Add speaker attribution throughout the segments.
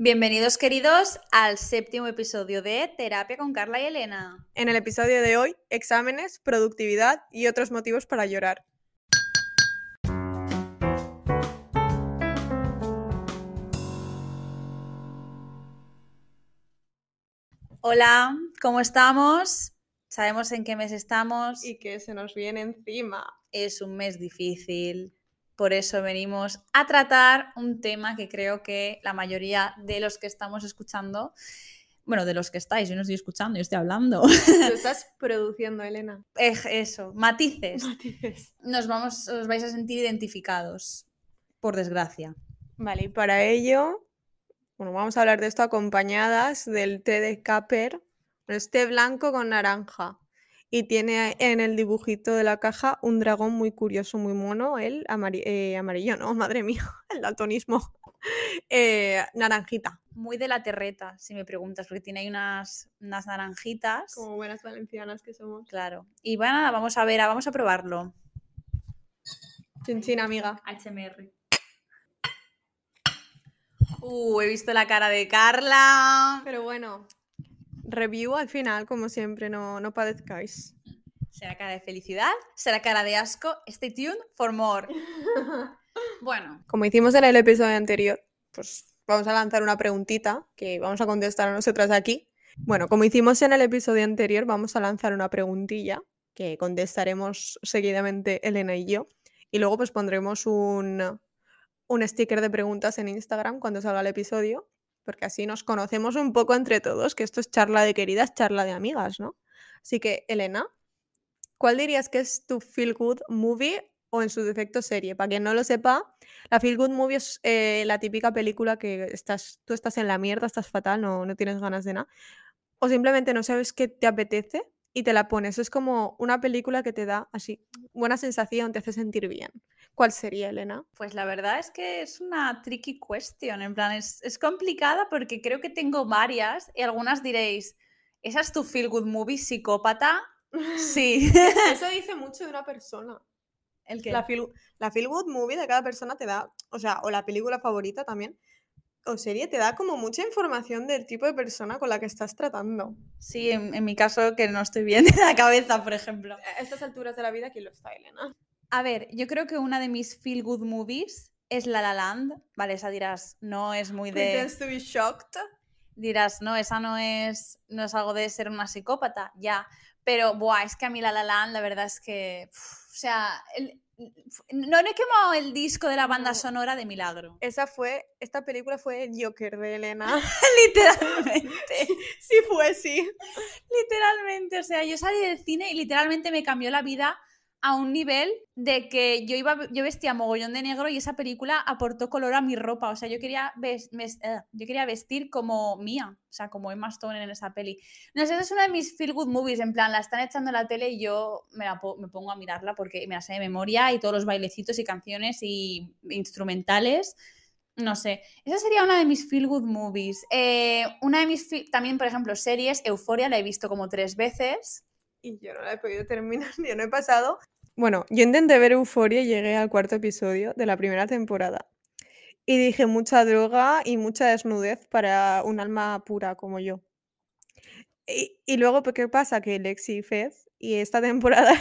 Speaker 1: Bienvenidos queridos al séptimo episodio de Terapia con Carla y Elena.
Speaker 2: En el episodio de hoy, exámenes, productividad y otros motivos para llorar.
Speaker 1: Hola, ¿cómo estamos? Sabemos en qué mes estamos.
Speaker 2: Y que se nos viene encima.
Speaker 1: Es un mes difícil. Por eso venimos a tratar un tema que creo que la mayoría de los que estamos escuchando, bueno, de los que estáis, yo no estoy escuchando, yo estoy hablando.
Speaker 2: Lo estás produciendo, Elena.
Speaker 1: Es eso, matices.
Speaker 2: Matices.
Speaker 1: Nos vamos, os vais a sentir identificados, por desgracia.
Speaker 2: Vale, y para ello, bueno, vamos a hablar de esto acompañadas del té de Caper. Es té blanco con naranja. Y tiene en el dibujito de la caja un dragón muy curioso, muy mono, el amari- eh, amarillo, no, madre mía, el daltonismo. Eh, naranjita.
Speaker 1: Muy de la terreta, si me preguntas, porque tiene ahí unas, unas naranjitas.
Speaker 2: Como buenas valencianas que somos.
Speaker 1: Claro. Y bueno, vamos a ver, vamos a probarlo.
Speaker 2: Chin, amiga.
Speaker 1: HMR. Uh, he visto la cara de Carla.
Speaker 2: Pero bueno, review al final, como siempre, no, no padezcáis.
Speaker 1: ¿Será cara de felicidad? ¿Será cara de asco? Stay tuned for more. Bueno,
Speaker 2: Como hicimos en el episodio anterior, pues vamos a lanzar una preguntita que vamos a contestar a nosotras aquí. Bueno, como hicimos en el episodio anterior, vamos a lanzar una preguntilla que contestaremos seguidamente Elena y yo. Y luego pues pondremos un, un sticker de preguntas en Instagram cuando salga el episodio, porque así nos conocemos un poco entre todos, que esto es charla de queridas, charla de amigas, ¿no? Así que, Elena, ¿cuál dirías que es tu feel good movie o en su defecto serie? Para quien no lo sepa, la feel good movie es eh, la típica película que estás, tú estás en la mierda, estás fatal, no, no tienes ganas de nada. O simplemente no sabes qué te apetece y te la pones. Es como una película que te da así buena sensación, te hace sentir bien. ¿Cuál sería, Elena?
Speaker 1: pues la verdad es que es una tricky question. En plan, es, es complicada porque creo que tengo varias y algunas diréis, ¿esa es tu feel good movie psicópata? Sí.
Speaker 2: Eso dice mucho de una persona.
Speaker 1: ¿El qué?
Speaker 2: La feel, la feel good movie de cada persona te da, o sea, o la película favorita también, o serie, te da como mucha información del tipo de persona con la que estás tratando.
Speaker 1: Sí, en, en mi caso que no estoy bien de la cabeza, por ejemplo.
Speaker 2: A estas alturas de la vida, ¿quién lo está, Elena?
Speaker 1: A ver, yo creo que una de mis feel good movies es La La Land. Vale, esa dirás, no es muy de...
Speaker 2: Pretends to be shocked.
Speaker 1: Dirás, no, esa no es, no es algo de ser una psicópata, ya. Pero, buah, es que a mí La La Land, la verdad es que, o sea, el- no no he quemado el disco de la banda
Speaker 2: No.
Speaker 1: sonora de Milagro.
Speaker 2: Esa fue, esta película fue el Joker de Elena.
Speaker 1: literalmente,
Speaker 2: sí fue, sí.
Speaker 1: literalmente. O sea, yo salí del cine y literalmente me cambió la vida a un nivel de que yo iba yo vestía mogollón de negro y esa película aportó color a mi ropa. O sea, yo quería, eh, yo quería vestir como mía, o sea, como Emma Stone en esa peli. No sé, esa es una de mis feel good movies, en plan, la están echando en la tele y yo me, me pongo a mirarla porque me la sé de memoria y todos los bailecitos y canciones y instrumentales. No sé, esa sería una de mis feel good movies. Eh, una de mis, también, por ejemplo, series, Euforia, la he visto como tres veces.
Speaker 2: Y yo no la he podido terminar, yo no he pasado. Bueno, yo intenté ver Euforia y llegué al cuarto episodio de la primera temporada. Y dije mucha droga y mucha desnudez para un alma pura como yo. Y, y luego, pues, ¿qué pasa? Que Lexi y Fez, y esta temporada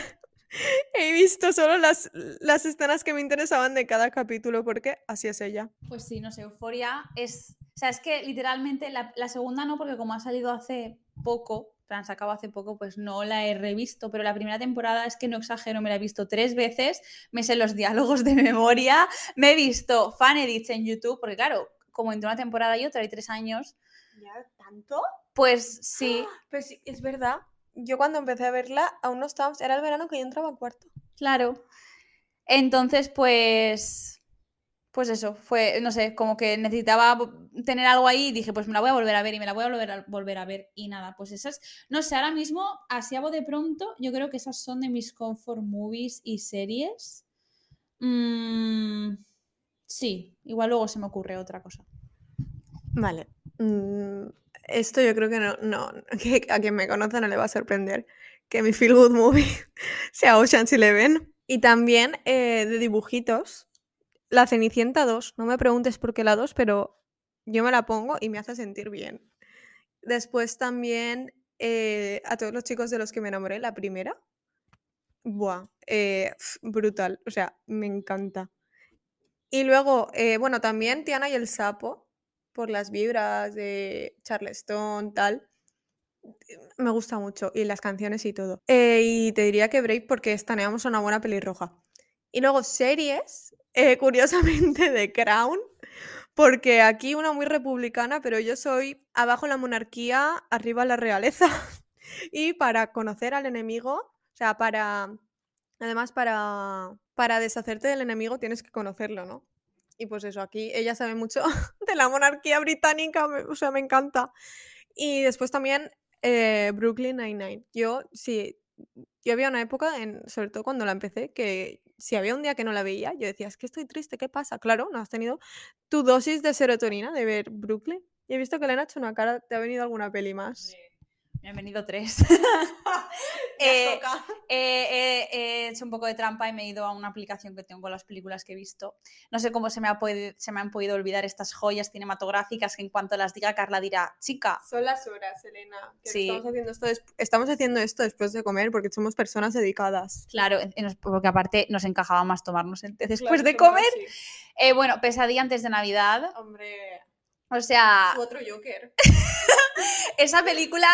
Speaker 2: he visto solo las, las escenas que me interesaban de cada capítulo, porque así es ella.
Speaker 1: Pues sí, no sé, Euforia es. O sea, es que literalmente la, la segunda no, porque como ha salido hace poco, plan, se acabó hace poco, pues no la he revisto. Pero la primera temporada es que no exagero, me la he visto tres veces, me sé los diálogos de memoria, me he visto fan edits en YouTube, porque claro, como entre una temporada y otra hay tres años,
Speaker 2: ¿Ya tanto?
Speaker 1: pues sí,
Speaker 2: Pues sí, es verdad. Yo cuando empecé a verla, aún no estábamos, era el verano que yo entraba a cuarto.
Speaker 1: Claro. Entonces, pues. Pues eso, fue, no sé, como que necesitaba tener algo ahí y dije, pues me la voy a volver a ver y me la voy a volver a, volver a ver. Y nada, pues esas, no sé, ahora mismo, así a de pronto, yo creo que esas son de mis comfort movies y series. Mm, sí, igual luego se me ocurre otra cosa.
Speaker 2: Vale. mm, esto yo creo que no, no, que a quien me conoce no le va a sorprender que mi feel good movie sea Ocean's Eleven. Y también eh, de dibujitos, La Cenicienta 2. No me preguntes por qué la 2, pero yo me la pongo y me hace sentir bien. Después también eh, a todos los chicos de los que me enamoré, la primera. Buah, eh, brutal, o sea, me encanta. Y luego, eh, bueno, también Tiana y el sapo, por las vibras de Charleston, tal. Me gusta mucho, y las canciones y todo. y te diría que Break porque estaneamos una buena pelirroja. Y luego series, curiosamente, de Crown, porque aquí una muy republicana, pero yo soy abajo la monarquía, arriba la realeza. y para conocer al enemigo, o sea, para. Además, para, para deshacerte del enemigo tienes que conocerlo, ¿no? Y pues eso, aquí ella sabe mucho de la monarquía británica, o sea, me encanta. Y después también eh, Brooklyn Nine-Nine. Yo, sí, yo había una época, en, sobre todo cuando la empecé, que si había un día que no la veía, yo decía, es que estoy triste, ¿qué pasa? Claro, no has tenido tu dosis de serotonina de ver Brooklyn. Y he visto que le han hecho una cara, ¿te ha venido alguna peli más?
Speaker 1: Me han venido tres. Eh, eh, he hecho un poco de trampa y me he ido a una aplicación que tengo con las películas que he visto. No sé cómo se me, ha se me han podido olvidar estas joyas cinematográficas que en cuanto las diga Carla dirá, chica.
Speaker 2: Son las horas, Elena. estamos, haciendo esto estamos haciendo esto después de comer porque somos personas dedicadas.
Speaker 1: Claro, porque aparte nos encajaba más tomarnos el té después de comer. Eh, bueno, pesadilla antes de Navidad.
Speaker 2: Hombre.
Speaker 1: O sea.
Speaker 2: otro Joker.
Speaker 1: esa película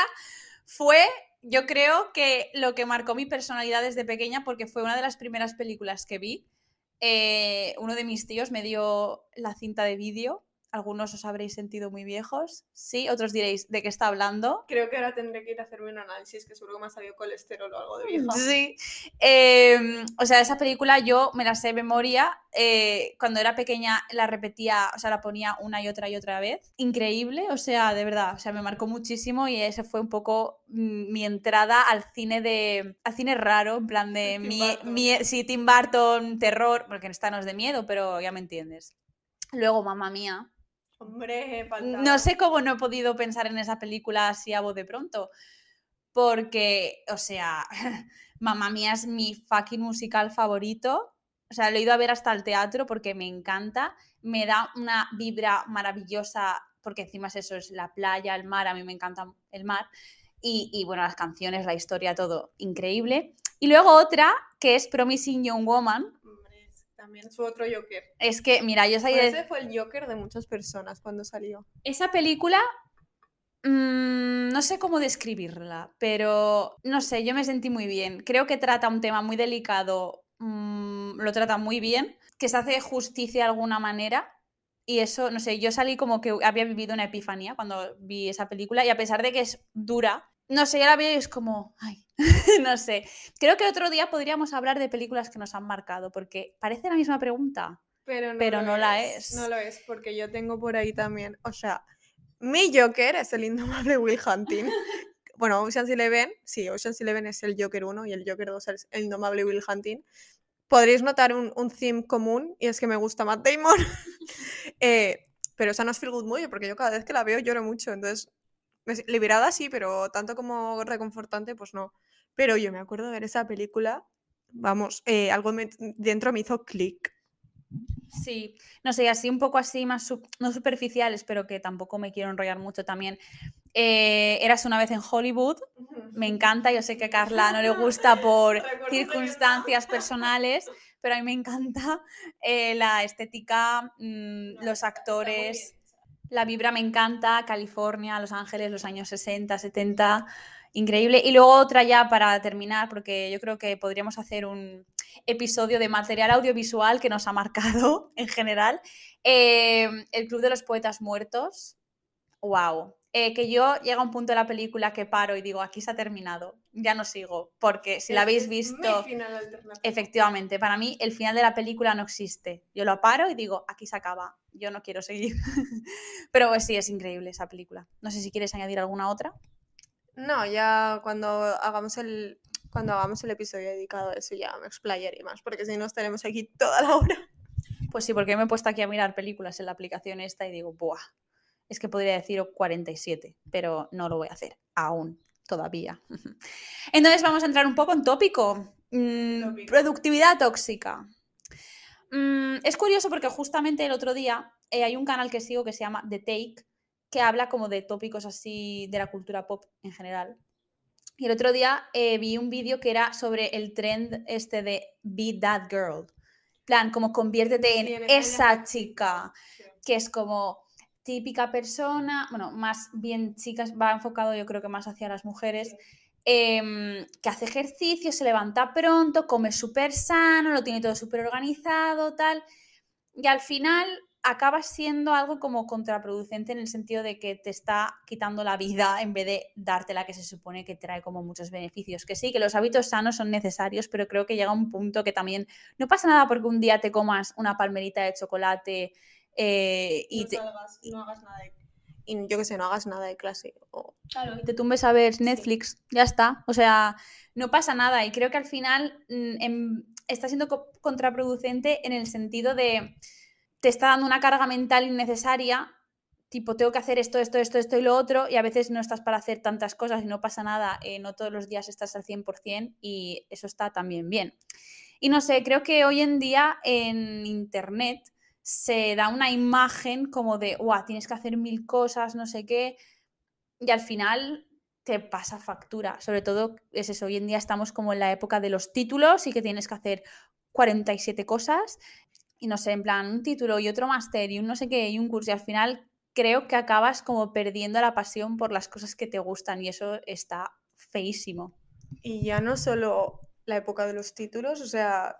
Speaker 1: fue, yo creo que lo que marcó mi personalidad desde pequeña, porque fue una de las primeras películas que vi. Eh, uno de mis tíos me dio la cinta de vídeo algunos os habréis sentido muy viejos, sí, otros diréis, ¿de qué está hablando?
Speaker 2: Creo que ahora tendré que ir a hacerme un análisis, que seguro que me ha salido colesterol o algo de vieja.
Speaker 1: Sí, em, o sea, esa película yo me la sé de memoria, eh, cuando era pequeña la repetía, o sea, la ponía una y otra y otra vez. Increíble, o sea, de verdad, o sea, me marcó muchísimo y ese fue un poco mi entrada al cine de, al cine raro, en plan de, mi, sí, Tim Burton, terror, porque esta no es de miedo, pero ya me entiendes. Luego, mamá mía, No sé cómo no he podido pensar en esa película así a voz de pronto. Porque, o sea, Mamá Mía es mi fucking musical favorito. O sea, lo he ido a ver hasta el teatro porque me encanta. Me da una vibra maravillosa porque encima es eso, es la playa, el mar. A mí me encanta el mar. Y, y bueno, las canciones, la historia, todo increíble. Y luego otra que es Promising Young Woman,
Speaker 2: también su otro Joker.
Speaker 1: Es que, mira, yo sabía.
Speaker 2: Ese fue el Joker de muchas personas cuando salió.
Speaker 1: Esa película. Mm, no sé cómo describirla, pero no sé, yo me sentí muy bien. Creo que trata un tema muy delicado, mm, lo trata muy bien, que se hace justicia de alguna manera. Y eso, no sé, yo salí como que había vivido una epifanía cuando vi esa película y a pesar de que es dura, no sé, ya la veo y es como, ay, no sé. Creo que otro día podríamos hablar de películas que nos han marcado, porque parece la misma pregunta, pero no, la es.
Speaker 2: No lo es, porque yo tengo por ahí también, o sea, mi Joker es el indomable Will Hunting. bueno, Ocean's Eleven, sí, Ocean's Eleven es el Joker 1 y el Joker 2 es el indomable Will Hunting. Podréis notar un, un theme común y es que me gusta Matt Damon. Eh, pero esa no es Feel Good Movie porque yo cada vez que la veo lloro mucho, entonces liberada sí, pero tanto como reconfortante, pues no. Pero yo me acuerdo de ver esa película, vamos, eh, algo dentro me hizo clic.
Speaker 1: Sí, no sé, así un poco así, más no superficiales, pero que tampoco me quiero enrollar mucho también. Eh, eras una vez en Hollywood, me encanta, yo sé que a Carla no le gusta por circunstancias personales, pero a mí me encanta eh, la estética, mm, los actores, la vibra me encanta, California, Los Ángeles, los años 60, 70, increíble. Y luego otra ya para terminar, porque yo creo que podríamos hacer un episodio de material audiovisual que nos ha marcado en general. Eh, el Club de los Poetas Muertos. ¡Wow! Eh, que yo llega a un punto de la película que paro y digo, aquí se ha terminado, ya no sigo, porque si la habéis visto, efectivamente, para mí el final de la película no existe. Yo lo paro y digo, aquí se acaba, yo no quiero seguir. Pero pues sí, es increíble esa película. No sé si quieres añadir alguna otra.
Speaker 2: No, ya cuando hagamos el, cuando hagamos el episodio dedicado a eso ya me explayaré más, porque si no estaremos aquí toda la hora.
Speaker 1: Pues sí, porque me he puesto aquí a mirar películas en la aplicación esta y digo, ¡buah! Es que podría decir 47, pero no lo voy a hacer aún, todavía. Entonces vamos a entrar un poco en tópico. Mm, productividad tóxica. Mm, es curioso porque justamente el otro día eh, hay un canal que sigo que se llama The Take, que habla como de tópicos así de la cultura pop en general. Y el otro día eh, vi un vídeo que era sobre el trend este de Be That Girl. plan, como conviértete en,
Speaker 2: Sí, en
Speaker 1: esa chica, que es como típica persona, bueno, más bien chicas, va enfocado yo creo que más hacia las mujeres, em, que hace ejercicio, se levanta pronto, come súper sano, lo tiene todo súper organizado, tal. Y al final acaba siendo algo como contraproducente en el sentido de que te está quitando la vida en vez de darte la que se supone que trae como muchos beneficios. Que sí, que los hábitos sanos son necesarios, pero creo que llega un punto que también no pasa nada porque un día te comas una palmerita de chocolate eh, y,
Speaker 2: no
Speaker 1: te,
Speaker 2: salgas, no hagas nada de... Y yo que sé, no hagas nada de clase. o-
Speaker 1: Claro, y te tumbes a ver Netflix, ya está. O sea, no pasa nada. Y creo que al final mm, em, está siendo co- contraproducente en el sentido de te está dando una carga mental innecesaria. Tipo, tengo que hacer esto, esto, esto, esto y lo otro, y a veces no estás para hacer tantas cosas y no pasa nada, eh, no todos los días estás al 100% y eso está también bien. Y no sé, creo que hoy en día en Internet se da una imagen como de, guau, tienes que hacer mil cosas, no sé qué, y al final te pasa factura. Sobre todo es eso, hoy en día estamos como en la época de los títulos y que tienes que hacer 47 cosas y no sé, en plan un título y otro máster y un no sé qué y un curso y al final creo que acabas como perdiendo la pasión por las cosas que te gustan y eso está feísimo.
Speaker 2: Y ya no solo la época de los títulos, o sea,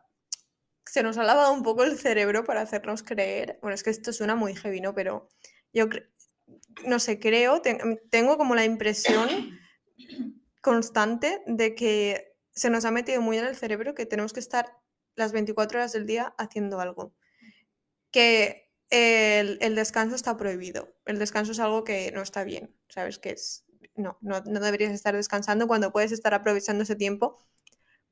Speaker 2: se nos ha lavado un poco el cerebro para hacernos creer. Bueno, es que esto suena muy heavy, ¿no? Pero yo no sé, creo, ten- tengo como la impresión constante de que se nos ha metido muy en el cerebro que tenemos que estar las 24 horas del día haciendo algo. Que el, descanso está prohibido. El descanso es algo que no está bien, ¿sabes? Que es, no, no deberías estar descansando cuando puedes estar aprovechando ese tiempo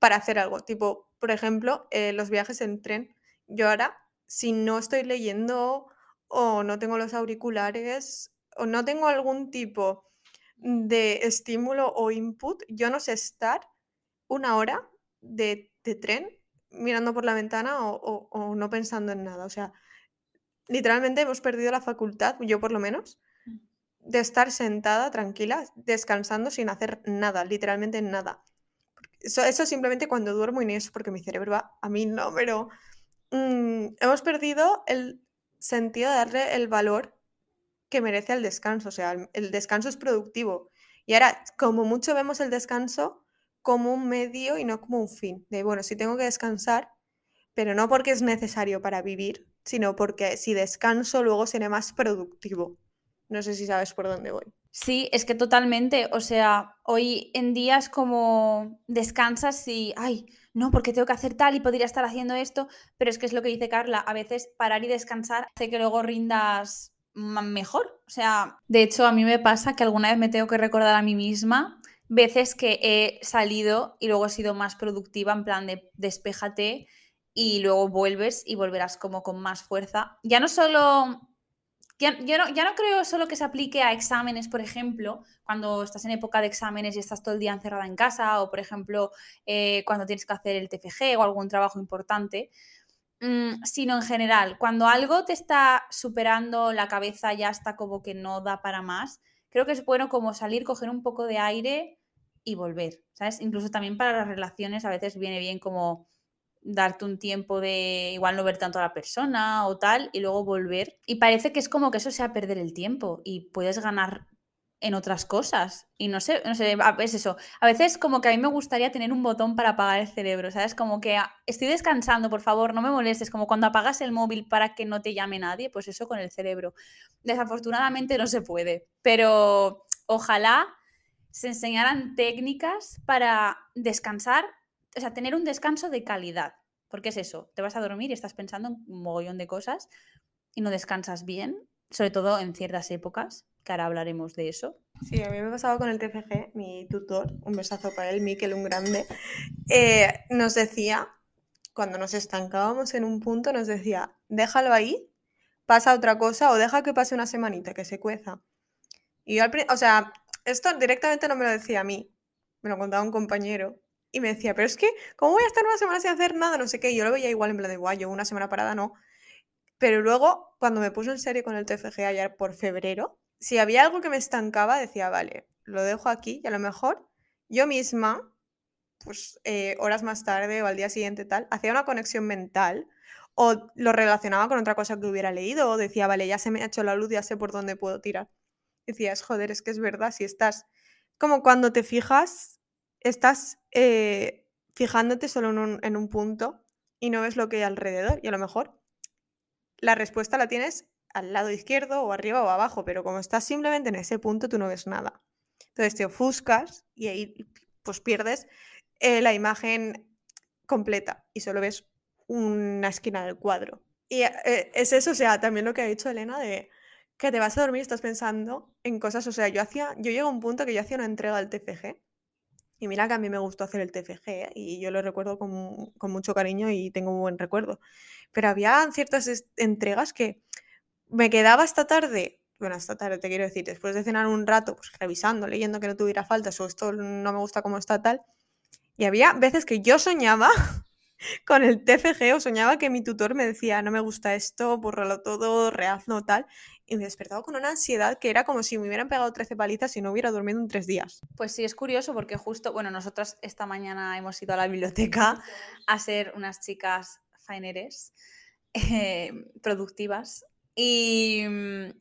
Speaker 2: para hacer algo. Tipo, por ejemplo, eh, los viajes en tren. Yo ahora, si no estoy leyendo o no tengo los auriculares o no tengo algún tipo de estímulo o input, yo no sé estar una hora de, de tren mirando por la ventana o, o- o no pensando en nada. O sea, literalmente hemos perdido la facultad, yo por lo menos, de estar sentada, tranquila, descansando sin hacer nada, literalmente nada. Eso, simplemente cuando duermo y ni eso porque mi cerebro va a mí no, pero mm, hemos perdido el sentido de darle el valor que merece al descanso. O sea, el, el descanso es productivo. Y ahora, como mucho vemos el descanso como un medio y no como un fin. De, bueno, sí tengo que descansar, pero no porque es necesario para vivir, sino porque si descanso luego seré más productivo. No sé si sabes por dónde voy.
Speaker 1: Sí, es que totalmente, o sea, hoy en día es como descansas y, ay, no, porque tengo que hacer tal y podría estar haciendo esto, pero es que es lo que dice Carla, a veces parar y descansar hace que luego rindas mejor. O sea, de hecho, a mí me pasa que alguna vez me tengo que recordar a mí misma veces que he salido y luego he sido más productiva, en plan de despéjate y luego vuelves y volverás como con más fuerza. Ya no solo ya, yo no, ya no creo solo que se aplique a exámenes, por ejemplo, cuando estás en época de exámenes y estás todo el día encerrada en casa, o por ejemplo, eh, cuando tienes que hacer el TFG o algún trabajo importante, mm, sino en general, cuando algo te está superando la cabeza, ya está como que no da para más, creo que es bueno como salir, coger un poco de aire y volver, ¿sabes? Incluso también para las relaciones a veces viene bien como darte un tiempo de igual no ver tanto a la persona o tal y luego volver. Y parece que es como que eso sea perder el tiempo y puedes ganar en otras cosas. Y no sé, no sé, es eso. A veces como que a mí me gustaría tener un botón para apagar el cerebro, ¿sabes? Como que ah, estoy descansando, por favor, no me molestes, como cuando apagas el móvil para que no te llame nadie, pues eso con el cerebro. Desafortunadamente no se puede, pero ojalá se enseñaran técnicas para descansar, o sea, tener un descanso de calidad. Porque es eso, te vas a dormir y estás pensando en un mogollón de cosas y no descansas bien, sobre todo en ciertas épocas, que ahora hablaremos de eso.
Speaker 2: Sí, a mí me pasaba con el TFG, mi tutor, un besazo para él, Miquel, un grande, eh, nos decía, cuando nos estancábamos en un punto, nos decía, déjalo ahí, pasa otra cosa o deja que pase una semanita, que se cueza. Y yo al o sea, esto directamente no me lo decía a mí, me lo contaba un compañero. Y me decía, pero es que, ¿cómo voy a estar una semana sin hacer nada? No sé qué. Yo lo veía igual en plan de, guay, una semana parada no. Pero luego, cuando me puse en serio con el TFG ayer por febrero, si había algo que me estancaba, decía, vale, lo dejo aquí y a lo mejor yo misma, pues eh, horas más tarde o al día siguiente tal, hacía una conexión mental o lo relacionaba con otra cosa que hubiera leído o decía, vale, ya se me ha hecho la luz, ya sé por dónde puedo tirar. Decías, joder, es que es verdad, si estás como cuando te fijas, estás eh, fijándote solo en un, en un punto y no ves lo que hay alrededor y a lo mejor la respuesta la tienes al lado izquierdo o arriba o abajo, pero como estás simplemente en ese punto, tú no ves nada. Entonces te ofuscas y ahí pues pierdes eh, la imagen completa y solo ves una esquina del cuadro. Y eh, es eso, o sea, también lo que ha dicho Elena de que te vas a dormir y estás pensando en cosas, o sea, yo hacía, yo llego a un punto que yo hacía una entrega del TFG y mira que a mí me gustó hacer el TFG y yo lo recuerdo con, con, mucho cariño y tengo un buen recuerdo. Pero había ciertas entregas que me quedaba esta tarde, bueno, esta tarde te quiero decir, después de cenar un rato, pues revisando, leyendo que no tuviera faltas o esto no me gusta como está tal. Y había veces que yo soñaba con el TFG o soñaba que mi tutor me decía, no me gusta esto, bórralo todo, rehazlo, tal y me despertaba con una ansiedad que era como si me hubieran pegado 13 palizas y no hubiera dormido en tres días.
Speaker 1: Pues sí, es curioso porque justo, bueno, nosotras esta mañana hemos ido a la biblioteca a ser unas chicas faineres, eh, productivas. Y,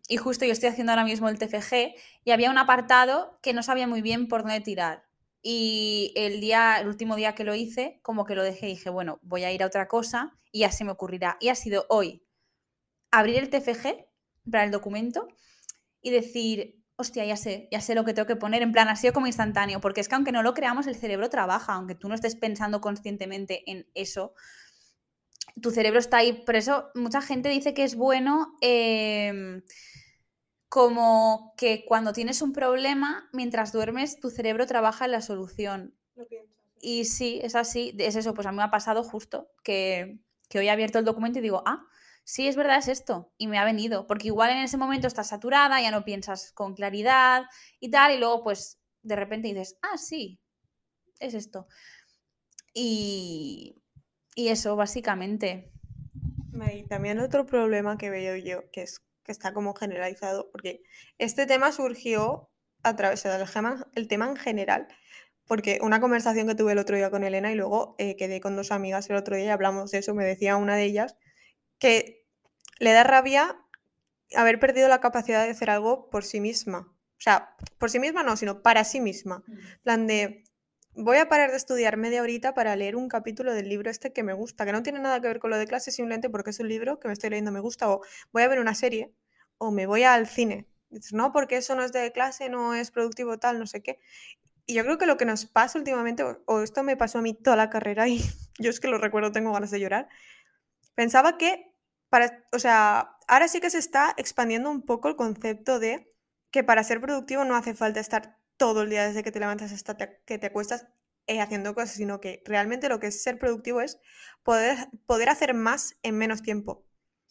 Speaker 1: y, justo yo estoy haciendo ahora mismo el TFG y había un apartado que no sabía muy bien por dónde tirar. Y el día, el último día que lo hice, como que lo dejé y dije, bueno, voy a ir a otra cosa y ya se me ocurrirá. Y ha sido hoy abrir el TFG para el documento y decir, hostia, ya sé, ya sé lo que tengo que poner, en plan, ha sido como instantáneo, porque es que aunque no lo creamos, el cerebro trabaja, aunque tú no estés pensando conscientemente en eso, tu cerebro está ahí. Por eso mucha gente dice que es bueno em, como que cuando tienes un problema, mientras duermes, tu cerebro trabaja en la solución. Y sí, es así, es eso, pues a mí me ha pasado justo que, que hoy he abierto el documento y digo, ah, sí, es verdad, es esto. Y me ha venido, porque igual en ese momento estás saturada, ya no piensas con claridad y tal, y luego pues de repente dices, ah, sí, es esto. Y, y eso, básicamente.
Speaker 2: Y también otro problema que veo yo, que es que está como generalizado, porque este tema surgió a través del el tema en general, porque una conversación que tuve el otro día con Elena y luego eh, quedé con dos amigas el otro día y hablamos de eso, me decía una de ellas que le da rabia haber perdido la capacidad de hacer algo por sí misma. O sea, por sí misma no, sino para sí misma. Plan de, voy a parar de estudiar media horita para leer un capítulo del libro este que me gusta, que no tiene nada que ver con lo de clase, simplemente porque es un libro que me estoy leyendo, me gusta, o voy a ver una serie, o me voy al cine. Dices, no, porque eso no es de clase, no es productivo tal, no sé qué. Y yo creo que lo que nos pasa últimamente, o esto me pasó a mí toda la carrera y yo es que lo recuerdo, tengo ganas de llorar, pensaba que para, o sea, ahora sí que se está expandiendo un poco el concepto de que para ser productivo no hace falta estar todo el día desde que te levantas hasta que te acuestas eh, haciendo cosas, sino que realmente lo que es ser productivo es poder, poder hacer más en menos tiempo.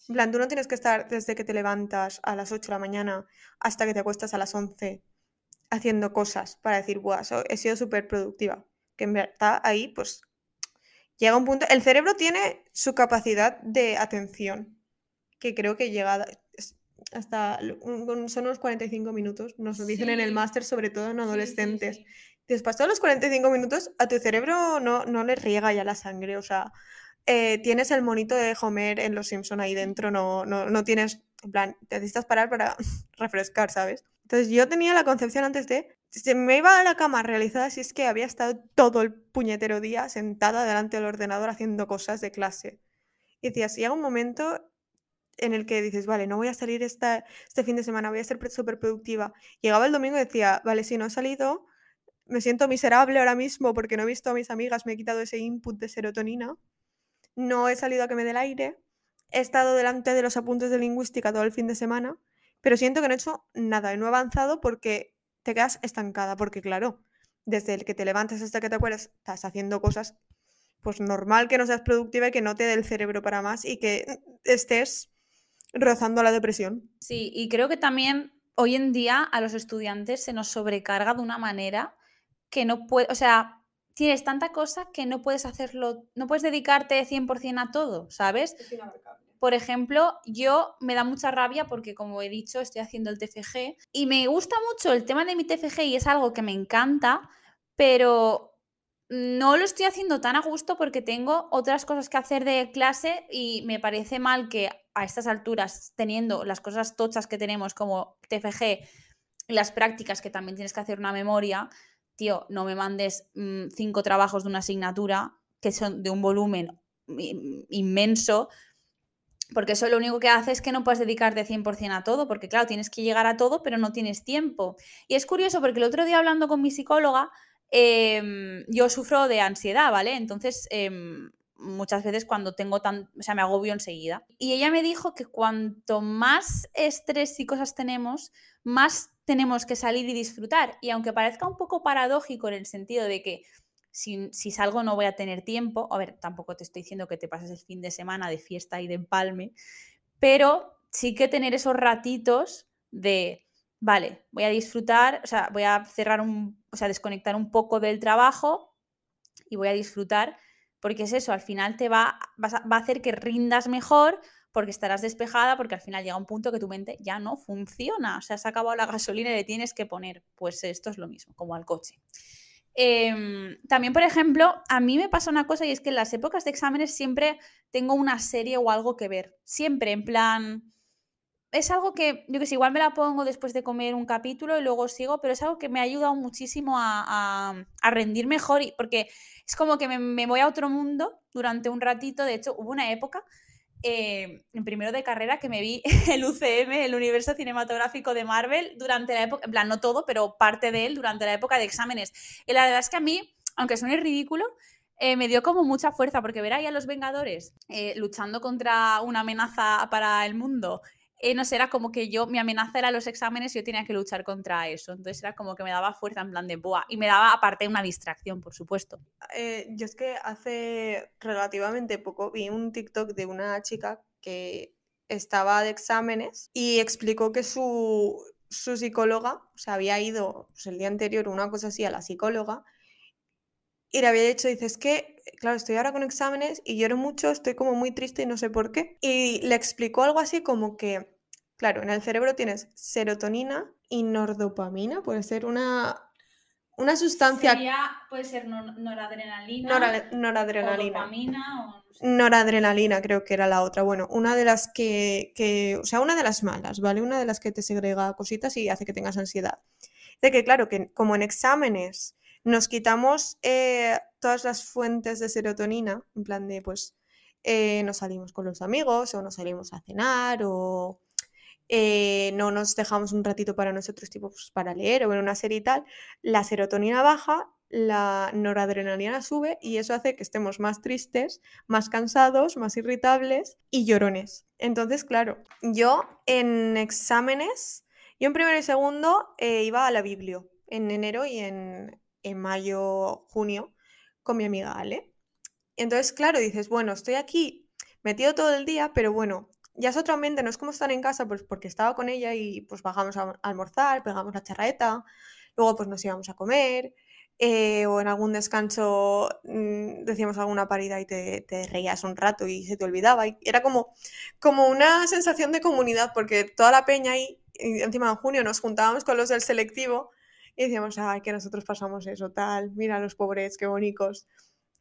Speaker 2: En plan, tú no tienes que estar desde que te levantas a las 8 de la mañana hasta que te acuestas a las 11 haciendo cosas para decir, Buah, he sido súper productiva. Que en verdad ahí, pues llega un punto, el cerebro tiene su capacidad de atención, que creo que llega hasta, son unos 45 minutos, nos lo dicen en el máster, sobre todo en adolescentes. Después de los 45 minutos, a tu cerebro no, no le riega ya la sangre, o sea, eh, tienes el monito de Homer en Los Simpson ahí dentro, no, no, no tienes, en plan, te necesitas parar para refrescar, ¿sabes? Entonces yo tenía la concepción antes de se me iba a la cama realizada si es que había estado todo el puñetero día sentada delante del ordenador haciendo cosas de clase. Y decías, llega un momento en el que dices, vale, no voy a salir esta, este fin de semana, voy a ser súper productiva. Llegaba el domingo y decía, vale, si no he salido, me siento miserable ahora mismo porque no he visto a mis amigas, me he quitado ese input de serotonina, no he salido a que me dé el aire, he estado delante de los apuntes de lingüística todo el fin de semana, pero siento que no he hecho nada, no he avanzado porque te quedas estancada, porque claro, desde el que te levantas hasta que te acuerdas, estás haciendo cosas, pues normal que no seas productiva y que no te dé el cerebro para más y que estés rozando la depresión.
Speaker 1: Sí, y creo que también hoy en día a los estudiantes se nos sobrecarga de una manera que no puede, o sea, tienes tanta cosa que no puedes hacerlo, no puedes dedicarte 100% a todo, ¿sabes? Por ejemplo, yo me da mucha rabia porque, como he dicho, estoy haciendo el TFG y me gusta mucho el tema de mi TFG y es algo que me encanta, pero no lo estoy haciendo tan a gusto porque tengo otras cosas que hacer de clase y me parece mal que a estas alturas, teniendo las cosas tochas que tenemos como TFG las prácticas que también tienes que hacer una memoria, tío, no me mandes mm, cinco trabajos de una asignatura que son de un volumen inmenso porque eso lo único que hace es que no puedes dedicarte 100% a todo, porque claro, tienes que llegar a todo, pero no tienes tiempo. Y es curioso porque el otro día hablando con mi psicóloga, em, yo sufro de ansiedad, ¿vale? Entonces, em, muchas veces cuando tengo tan, o sea, me agobio enseguida. Y ella me dijo que cuanto más estrés y cosas tenemos, más tenemos que salir y disfrutar. Y aunque parezca un poco paradójico en el sentido de que si, salgo no voy a tener tiempo. A ver, tampoco te estoy diciendo que te pases el fin de semana de fiesta y de empalme, pero sí que tener esos ratitos de, vale, voy a disfrutar, o sea, voy a cerrar un, o sea, desconectar un poco del trabajo y voy a disfrutar, porque es eso, al final te va, va a hacer que rindas mejor, porque estarás despejada, porque al final llega un punto que tu mente ya no funciona, o sea, se ha acabado la gasolina y le tienes que poner, pues esto es lo mismo, como al coche. Em, también, por ejemplo, a mí me pasa una cosa y es que en las épocas de exámenes siempre tengo una serie o algo que ver. Siempre, en plan. Es algo que, yo que sé, igual me la pongo después de comer un capítulo y luego sigo, pero es algo que me ha ayudado muchísimo a, rendir mejor, y, porque es como que me, me voy a otro mundo durante un ratito. De hecho, hubo una época eh, en primero de carrera que me vi el UCM, el universo cinematográfico de Marvel, durante la época, en plan, no todo, pero parte de él durante la época de exámenes. Y la verdad es que a mí, aunque suene ridículo, eh, me dio como mucha fuerza, porque ver ahí a los Vengadores eh, luchando contra una amenaza para el mundo eh, no sé, era como que yo, mi amenaza era los exámenes y yo tenía que luchar contra eso. Entonces era como que me daba fuerza en plan de boa. Y me daba aparte una distracción, por supuesto.
Speaker 2: Eh, yo es que hace relativamente poco vi un TikTok de una chica que estaba de exámenes y explicó que su, su psicóloga, o sea, había ido pues, el día anterior una cosa así a la psicóloga y le había dicho, dice, es que, claro, estoy ahora con exámenes y lloro mucho, estoy como muy triste y no sé por qué. Y le explicó algo así como que, claro, en el cerebro tienes serotonina y nordopamina, puede ser una, una sustancia...
Speaker 1: puede ser noradrenalina.
Speaker 2: noradrenalina.
Speaker 1: O
Speaker 2: Noradrenalina creo que era la otra. Bueno, una de las que, que, o sea, una de las malas, ¿vale? Una de las que te segrega cositas y hace que tengas ansiedad. De que, claro, que como en exámenes nos quitamos eh, todas las fuentes de serotonina, en plan de, pues, eh, nos salimos con los amigos o nos salimos a cenar o eh, no nos dejamos un ratito para nosotros, tipo, pues, para leer o ver una serie y tal, la serotonina baja, la noradrenalina sube y eso hace que estemos más tristes, más cansados, más irritables y llorones. Entonces, claro, yo en exámenes, yo en primero y segundo iba a la biblio en enero y en, en mayo, junio, con mi amiga Ale. Entonces, claro, dices, bueno, estoy aquí metido todo el día, pero bueno, ya es otro ambiente, no es como estar en casa, pues porque estaba con ella y pues bajamos a almorzar, pegamos la charraeta, luego pues nos íbamos a comer, eh, o en algún descanso mm, decíamos alguna parida y te, te, reías un rato y se te olvidaba. Y era como, como una sensación de comunidad, porque toda la peña ahí, encima en junio nos juntábamos con los del selectivo y decíamos, ay, que nosotros pasamos eso, tal, mira los pobres, qué bonitos.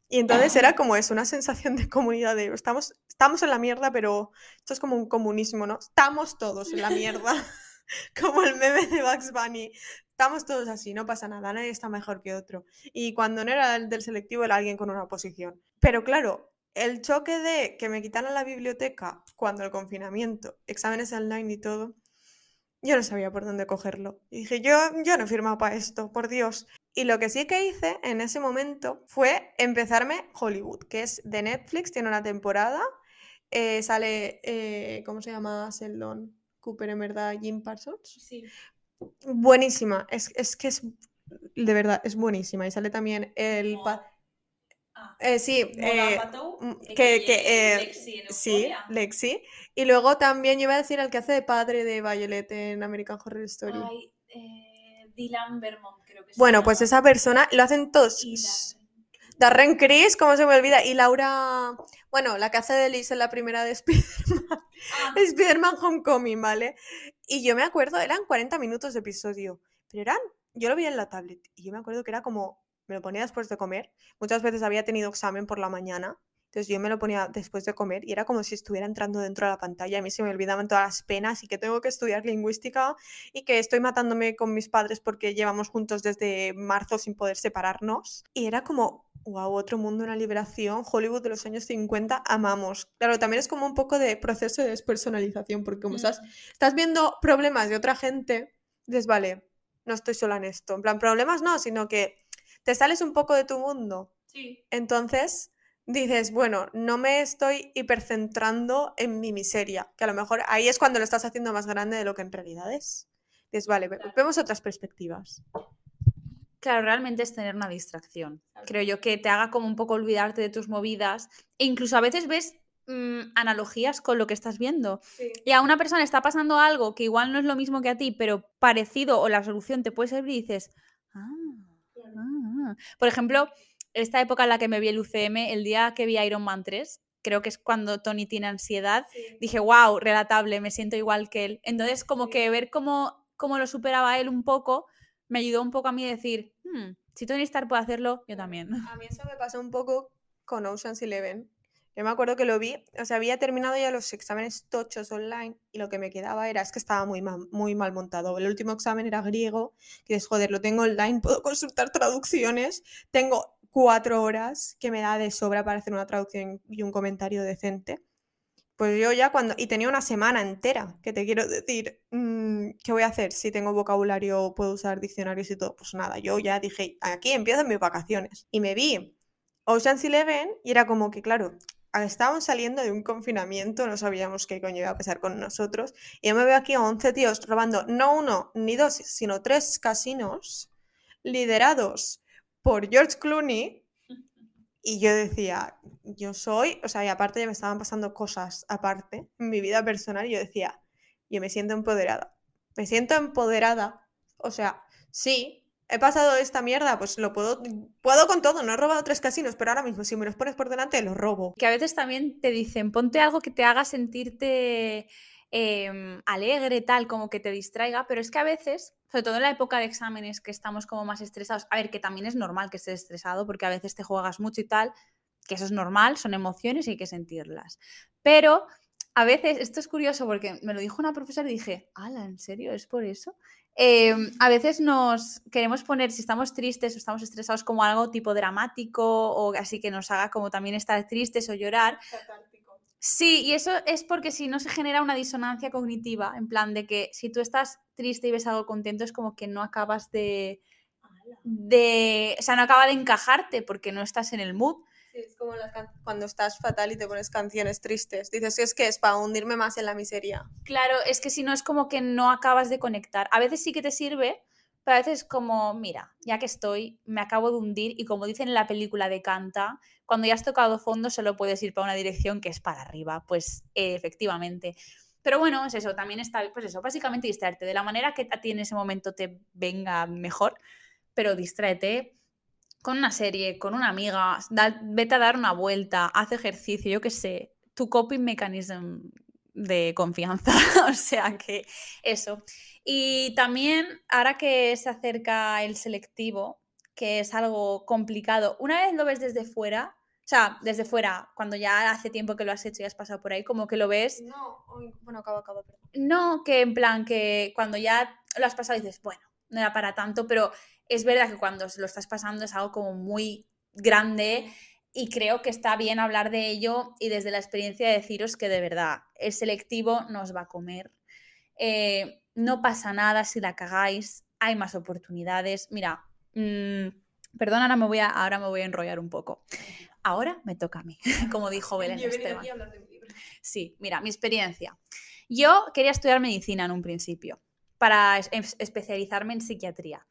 Speaker 2: Y entonces era como eso, una sensación de comunidad, de estamos, estamos en la mierda, pero esto es como un comunismo, ¿no? Estamos todos en la mierda, como el meme de Bugs Bunny. Estamos todos así, no pasa nada, nadie está mejor que otro. Y cuando no era el del selectivo, era alguien con una posición. Pero claro, el choque de que me quitaran la biblioteca cuando el confinamiento, exámenes online y todo, yo no sabía por dónde cogerlo. Y dije, yo, yo no he firmado para esto, por Dios. Y lo que sí que hice en ese momento fue empezarme Hollywood, que es de Netflix, tiene una temporada. Eh, sale, eh, ¿cómo se llama? Sheldon Cooper, en verdad, Jim Parsons.
Speaker 1: Sí.
Speaker 2: Buenísima, es, es que es, de verdad, es buenísima. Y sale también el...
Speaker 1: Ah.
Speaker 2: Eh, sí, eh, mm, que, que eh, Lexi sí, Lexi. Y luego también yo iba a decir al que hace de padre de Violet en American Horror Story.
Speaker 1: Dylan Vermont, creo que
Speaker 2: Bueno, pues esa persona lo hacen todos. Darren Criss, ¿cómo se me olvida? Y Laura, bueno, la que hace de Liz en la primera de Spider-Man.
Speaker 1: Ah.
Speaker 2: Spider-Man Homecoming, ¿vale? Y yo me acuerdo, eran 40 minutos de episodio, pero eran, yo lo vi en la tablet y yo me acuerdo que era como, me lo ponía después de comer. Muchas veces había tenido examen por la mañana, entonces yo me lo ponía después de comer y era como si estuviera entrando dentro de la pantalla. A mí se me olvidaban todas las penas y que tengo que estudiar lingüística y que estoy matándome con mis padres porque llevamos juntos desde marzo sin poder separarnos. Y era como, wow, otro mundo, una liberación. Hollywood de los años 50, amamos. Claro, también es como un poco de proceso de despersonalización porque como estás, estás viendo problemas de otra gente, dices, vale, no estoy sola en esto. En plan, problemas no, sino que te sales un poco de tu mundo.
Speaker 1: Sí.
Speaker 2: Entonces dices, bueno, no me estoy hipercentrando en mi miseria, que a lo mejor ahí es cuando lo estás haciendo más grande de lo que en realidad es. Dices, vale, ve- vemos otras perspectivas.
Speaker 1: Claro, realmente es tener una distracción. Creo yo que te haga como un poco olvidarte de tus movidas. E incluso a veces ves mm, analogías con lo que estás viendo. Y a una persona está pasando algo que igual no es lo mismo que a ti, pero parecido o la solución te puede servir y dices, ah, ah". Por ejemplo, esta época en la que me vi el UCM, el día que vi Iron Man 3, creo que es cuando Tony tiene ansiedad, dije, wow, relatable, me siento igual que él. Entonces, como
Speaker 2: Sí.
Speaker 1: que ver cómo, cómo lo superaba él un poco, me ayudó un poco a mí a decir, "Hmm, si Tony Stark puede hacerlo, yo también.
Speaker 2: A mí eso me pasó un poco con Ocean's Eleven. Yo me acuerdo que lo vi, o sea, había terminado ya los exámenes tochos online y lo que me quedaba era, es que estaba muy mal, muy mal montado. El último examen era griego, que es, joder, lo tengo online, puedo consultar traducciones, tengo cuatro horas que me da de sobra para hacer una traducción y un comentario decente. Pues yo ya cuando, y tenía una semana entera, que te quiero decir, mm, ¿qué voy a hacer? Si tengo vocabulario, puedo usar diccionarios y todo, pues nada, yo ya dije, aquí empiezan mis vacaciones. Y me vi Ocean's Eleven y era como que, claro, estábamos saliendo de un confinamiento, no sabíamos qué coño iba a pasar con nosotros, y yo me veo aquí a 11 tíos robando no uno ni dos, sino tres casinos liderados por George Clooney, y yo decía, yo soy, o sea, y aparte ya me estaban pasando cosas aparte en mi vida personal, y yo decía, yo me siento empoderada, me siento empoderada, o sea, sí, he pasado esta mierda, pues lo puedo, puedo con todo, no he robado tres casinos, pero ahora mismo si me los pones por delante, los robo.
Speaker 1: Que a veces también te dicen, ponte algo que te haga sentirte em, alegre, tal, como que te distraiga, pero es que a veces, sobre todo en la época de exámenes que estamos como más estresados, a ver, que también es normal que estés estresado porque a veces te juegas mucho y tal, que eso es normal, son emociones y hay que sentirlas. Pero a veces, esto es curioso porque me lo dijo una profesora y dije, ala, ¿en serio? ¿Es por eso? Eh, a veces nos queremos poner, si estamos tristes o estamos estresados, como algo tipo dramático o así que nos haga como también estar tristes o llorar. Sí, y eso es porque si no se genera una disonancia cognitiva, en plan de que si tú estás triste y ves algo contento es como que no acabas de, de o sea, no acaba de encajarte porque no estás en el mood.
Speaker 2: Sí, es como las can- cuando estás fatal y te pones canciones tristes. Dices, es que es para hundirme más en la miseria.
Speaker 1: Claro, es que si no es como que no acabas de conectar. A veces sí que te sirve, pero a veces es como, mira, ya que estoy, me acabo de hundir y como dicen en la película de Canta, cuando ya has tocado fondo solo puedes ir para una dirección que es para arriba. Pues eh, efectivamente. Pero bueno, es eso, también está, pues eso, básicamente distraerte de la manera que a ti en ese momento te venga mejor, pero distráete con una serie, con una amiga, da- vete a dar una vuelta, haz ejercicio, yo qué sé, tu coping mechanism de confianza, o sea que eso. Y también, ahora que se acerca el selectivo, que es algo complicado, una vez lo ves desde fuera, o sea, desde fuera, cuando ya hace tiempo que lo has hecho y has pasado por ahí, como que lo ves
Speaker 2: No, bueno, acaba, acaba, perdón.
Speaker 1: no, que en plan que cuando ya lo has pasado dices, bueno, no era para tanto, pero es verdad que cuando lo estás pasando es algo como muy grande y creo que está bien hablar de ello y desde la experiencia deciros que de verdad el selectivo nos va a comer. Eh, no pasa nada si la cagáis, hay más oportunidades. Mira, mm, perdón, ahora me, voy a, ahora me voy a enrollar un poco. Ahora me toca a mí, como dijo Belén Esteban. Sí, mira, mi experiencia. Yo quería estudiar medicina en un principio para es- es- especializarme en psiquiatría.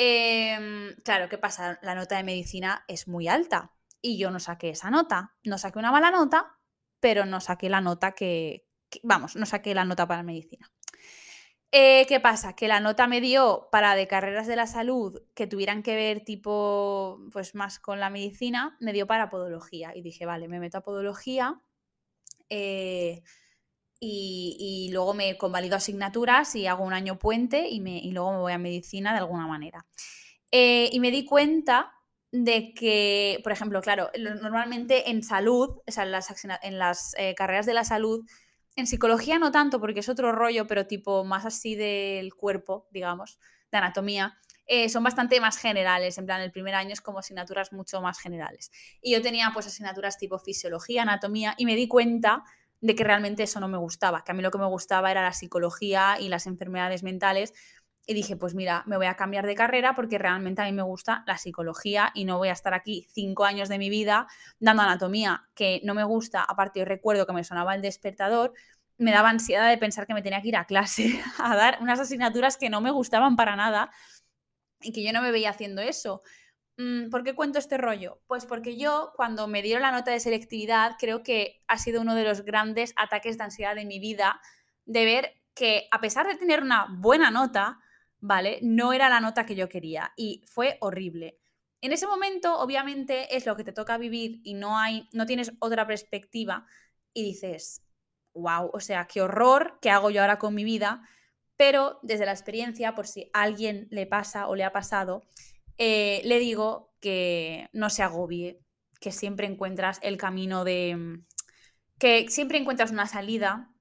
Speaker 1: Em, claro, ¿qué pasa? La nota de medicina es muy alta y yo no saqué esa nota. No saqué una mala nota, pero no saqué la nota que, vamos, no saqué la nota para medicina. Eh, ¿Qué pasa? Que la nota me dio para de carreras de la salud que tuvieran que ver tipo, pues más con la medicina, me dio para podología. Y dije, vale, me meto a podología eh, y, luego me convalido asignaturas y hago un año puente y, me, y luego me voy a medicina de alguna manera. Eh, y me di cuenta de que, por ejemplo, claro, normalmente en salud, o sea, en las, las carreras de la salud, en psicología no tanto, porque es otro rollo, pero tipo más así del cuerpo, digamos, de anatomía, eh, son bastante más generales. En plan, el primer año es como asignaturas mucho más generales. Y yo tenía pues asignaturas tipo fisiología, anatomía, y me di cuenta de que realmente eso no me gustaba, que a mí lo que me gustaba era la psicología y las enfermedades mentales. Y dije, pues mira, me voy a cambiar de carrera porque realmente a mí me gusta la psicología y no voy a estar aquí cinco años de mi vida dando anatomía que no me gusta. Aparte, yo recuerdo que me sonaba el despertador me daba ansiedad de pensar que me tenía que ir a clase a dar unas asignaturas que no me gustaban para nada y que yo no me veía haciendo eso. Mm, ¿Por qué cuento este rollo? Pues porque yo, cuando me dieron la nota de selectividad, creo que ha sido uno de los grandes ataques de ansiedad de mi vida, de ver que a pesar de tener una buena nota, ¿vale? No era la nota que yo quería y fue horrible. En ese momento, obviamente, es lo que te toca vivir y no hay, no tienes otra perspectiva y dices, wow, o sea, qué horror, ¿qué hago yo ahora con mi vida? Pero desde la experiencia, por si a alguien le pasa o le ha pasado, eh, le digo que no se agobie, que siempre encuentras el camino de... que siempre encuentras una salida.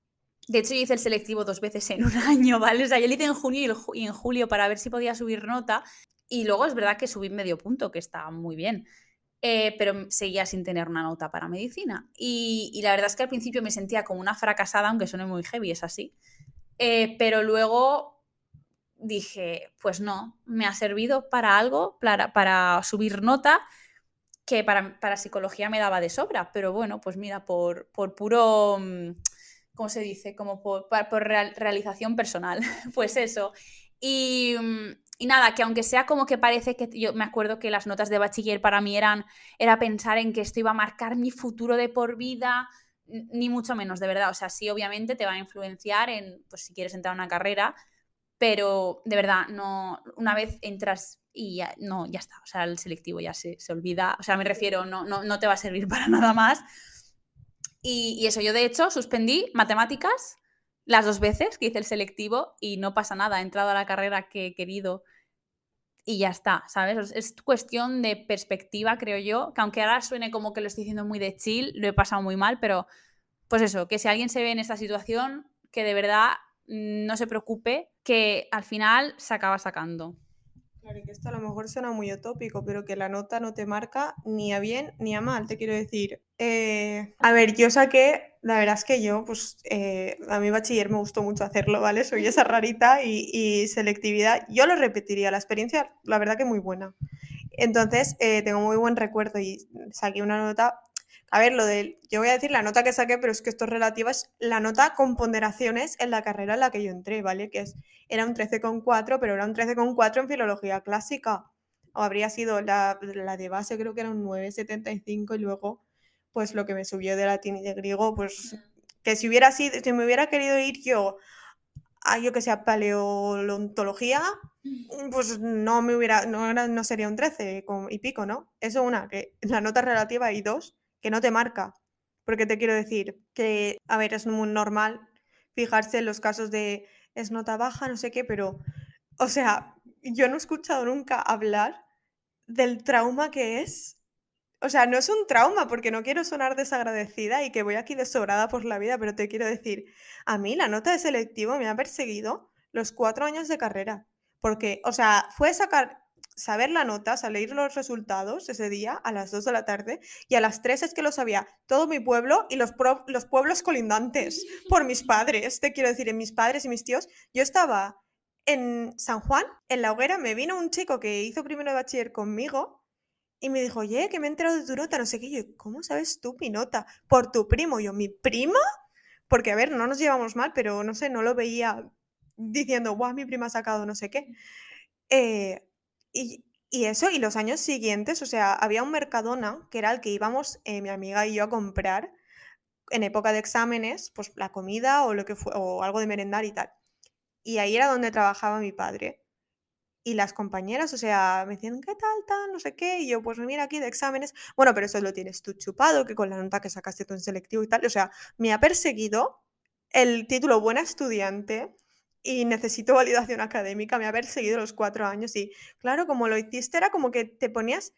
Speaker 1: De hecho, yo hice el selectivo dos veces en un año, ¿vale? O sea, yo lo hice en junio y en julio para ver si podía subir nota. Y luego es verdad que subí medio punto, que está muy bien. Eh, pero seguía sin tener una nota para medicina. Y, la verdad es que al principio me sentía como una fracasada, aunque suene muy heavy, es así. Eh, pero luego dije, pues no, me ha servido para algo, para, para subir nota, que para, para, psicología me daba de sobra. Pero bueno, pues mira, por, por puro... Mm, ¿Cómo se dice? Como por, por realización personal. pues eso. Y, mm, y nada, que aunque sea como que parece que yo me acuerdo que las notas de bachiller para mí eran era pensar en que esto iba a marcar mi futuro de por vida, ni mucho menos, de verdad. O sea, sí, obviamente te va a influenciar en, pues si quieres entrar a una carrera, pero de verdad, no, una vez entras y ya, no, ya está. O sea, el selectivo ya se, se olvida. O sea, me refiero, no, no, no, te va a servir para nada más. Y, y eso, yo de hecho suspendí matemáticas las dos veces que hice el selectivo y no pasa nada, he entrado a la carrera que he querido y ya está, ¿sabes? Es cuestión de perspectiva, creo yo, que aunque ahora suene como que lo estoy diciendo muy de chill, lo he pasado muy mal, pero pues eso, que si alguien se ve en esta situación, que de verdad no se preocupe, que al final se acaba sacando.
Speaker 2: Claro, que esto a lo mejor suena muy utópico, pero que la nota no te marca ni a bien ni a mal, te quiero decir. Eh, a ver, yo saqué, la verdad es que yo, pues eh, a mi bachiller me gustó mucho hacerlo, ¿vale? Soy esa rarita y, selectividad. Yo lo repetiría, la experiencia, la verdad que muy buena. Entonces, eh, tengo muy buen recuerdo y saqué una nota a ver, lo de, yo voy a decir la nota que saqué, pero es que esto es relativo, es la nota con ponderaciones en la carrera en la que yo entré, ¿vale? Que es, era un 13,4, pero era un 13,4 en filología clásica. O habría sido la, de base, creo que era un 9,75 y luego, pues lo que me subió de latín y de griego, pues que si hubiera sido, si me hubiera querido ir yo a, yo que sea, paleontología, pues no me hubiera, no, no sería un 13 y pico, ¿no? Eso una, que la nota relativa y dos, que no te marca. Porque te quiero decir que, a ver, es muy normal fijarse en los casos de es nota baja, no sé qué, pero, o sea, yo no he escuchado nunca hablar del trauma que es. O sea, no es un trauma porque no quiero sonar desagradecida y que voy aquí desobrada por la vida, pero te quiero decir, a mí la nota de selectivo me ha perseguido los cuatro años de carrera. Porque, o sea, fue sacar saber la nota, salir los resultados ese día a las 2 de la tarde y a las 3 es que lo sabía todo mi pueblo y los, los pueblos colindantes por mis padres, te quiero decir, en mis padres y mis tíos. Yo estaba en San Juan, en la hoguera, me vino un chico que hizo primero de bachiller conmigo y me dijo, oye, que me he enterado de tu nota, no sé qué. yo, ¿cómo sabes tú mi nota? Por tu primo. Yo, ¿mi primo? Porque, a ver, no nos llevamos mal, pero no sé, no lo veía diciendo, guau, mi prima ha sacado no sé qué. Eh, y, eso, y los años siguientes, o sea, había un Mercadona, que era el que íbamos eh, mi amiga y yo a comprar en época de exámenes, pues la comida o lo que fue, o algo de merendar y tal. y ahí era donde trabajaba mi padre. Y las compañeras, o sea, me decían, ¿qué tal, tal, no sé qué? Y yo, pues mira aquí de exámenes. Bueno, pero eso lo tienes tú chupado, que con la nota que sacaste tú en selectivo y tal. O sea, me ha perseguido el título buena estudiante y necesito validación académica. Me ha perseguido los cuatro años y, claro, como lo hiciste, era como que te ponías,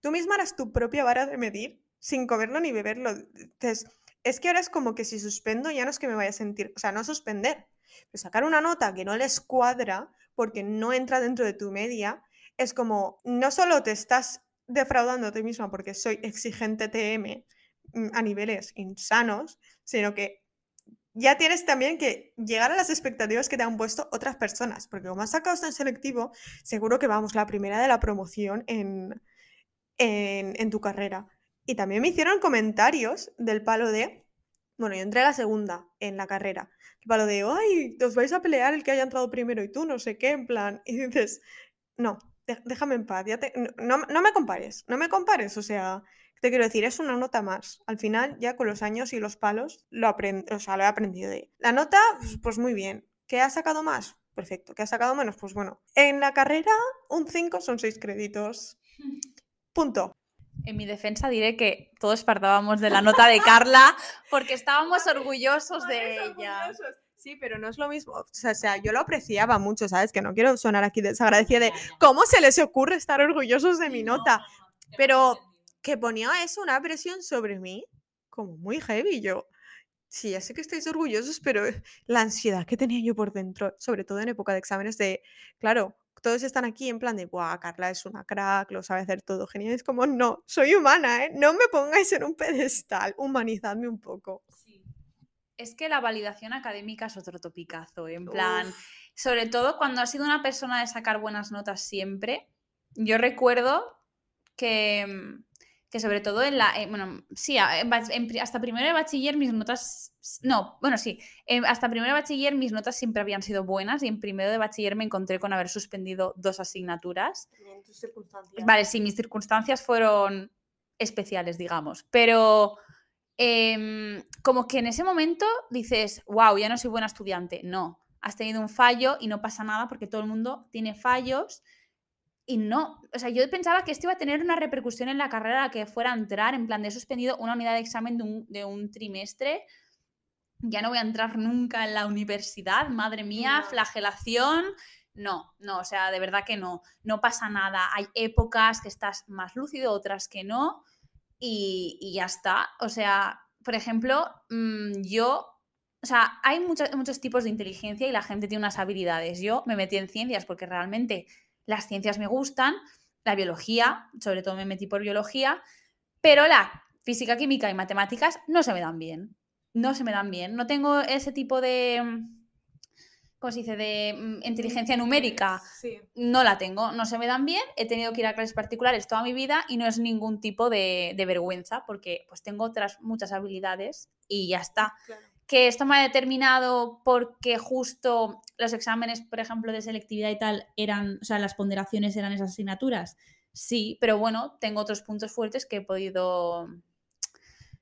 Speaker 2: tú misma eras tu propia vara de medir sin comerlo ni beberlo. Entonces, es que ahora es como que si suspendo ya no es que me vaya a sentir, o sea, no suspender, pero sacar una nota que no les cuadra porque no entra dentro de tu media, es como, no solo te estás defraudando a ti misma porque soy exigente TM mm, a niveles insanos, sino que ya tienes también que llegar a las expectativas que te han puesto otras personas, porque como has sacado en selectivo, seguro que vamos la primera de la promoción en, en, tu carrera. Y también me hicieron comentarios del palo de, bueno, yo entré la segunda en la carrera, el palo de, ay, os vais a pelear el que haya entrado primero y tú, no sé qué, en plan, y dices, no, déjame en paz, ya no, no, me compares, no me compares, o sea, te quiero decir, es una nota más. Al final, ya con los años y los palos, lo, o sea, lo he aprendido de La nota, pues, pues muy bien. ¿Qué ha sacado más? Perfecto. ¿Qué ha sacado menos? Pues bueno. En la carrera, un 5 son 6 créditos. Punto.
Speaker 1: En mi defensa diré que todos partábamos de la nota de Carla porque estábamos orgullosos de ella.
Speaker 2: Sí, pero no es lo mismo. O sea, yo lo apreciaba mucho, ¿sabes? Que no quiero sonar aquí desagradecida de cómo se les ocurre estar orgullosos de mi nota. Pero que ponía eso, una presión sobre mí, como muy heavy. Yo, sí, ya sé que estáis orgullosos, pero la ansiedad que tenía yo por dentro, sobre todo en época de exámenes, de, claro, todos están aquí en plan de, ¡buah, Carla es una crack, lo sabe hacer todo genial! Es como, no, soy humana, ¿eh? No me pongáis en un pedestal, humanizadme un poco.
Speaker 1: Es que la validación académica es otro topicazo, en plan, sobre todo cuando has sido una persona de sacar buenas notas siempre. Yo recuerdo que, mm, que sobre todo en la, eh, bueno, sí, hasta primero de bachiller mis notas, no, bueno, sí, em, hasta primero de bachiller mis notas siempre habían sido buenas y en primero de bachiller me encontré con haber suspendido dos asignaturas. Vale, sí, mis circunstancias fueron especiales, digamos, pero em, como que en ese momento dices, wow, ya no soy buena estudiante. No, has tenido un fallo y no pasa nada porque todo el mundo tiene fallos y no, o sea, yo pensaba que esto iba a tener una repercusión en la carrera a la que fuera a entrar, en plan de suspendido una unidad de examen de un, trimestre, ya no voy a entrar nunca en la universidad, madre mía, flagelación. No, no, o sea, de verdad que no, no pasa nada. Hay épocas que estás más lúcido, otras que no, y, ya está. O sea, por ejemplo, mm, yo o sea, hay muchos, muchos tipos de inteligencia y la gente tiene unas habilidades. Yo me metí en ciencias porque realmente las ciencias me gustan, la biología, sobre todo me metí por biología, pero la física, química y matemáticas no se me dan bien. No se me dan bien. No tengo ese tipo de. ¿Cómo se dice? De mm, inteligencia numérica. No la tengo. No se me dan bien. He tenido que ir a clases particulares toda mi vida y no es ningún tipo de, vergüenza porque pues tengo otras muchas habilidades y ya está que esto me ha determinado porque justo los exámenes, por ejemplo, de selectividad y tal, eran, o sea, las ponderaciones eran esas asignaturas. Sí, pero bueno, tengo otros puntos fuertes que he podido,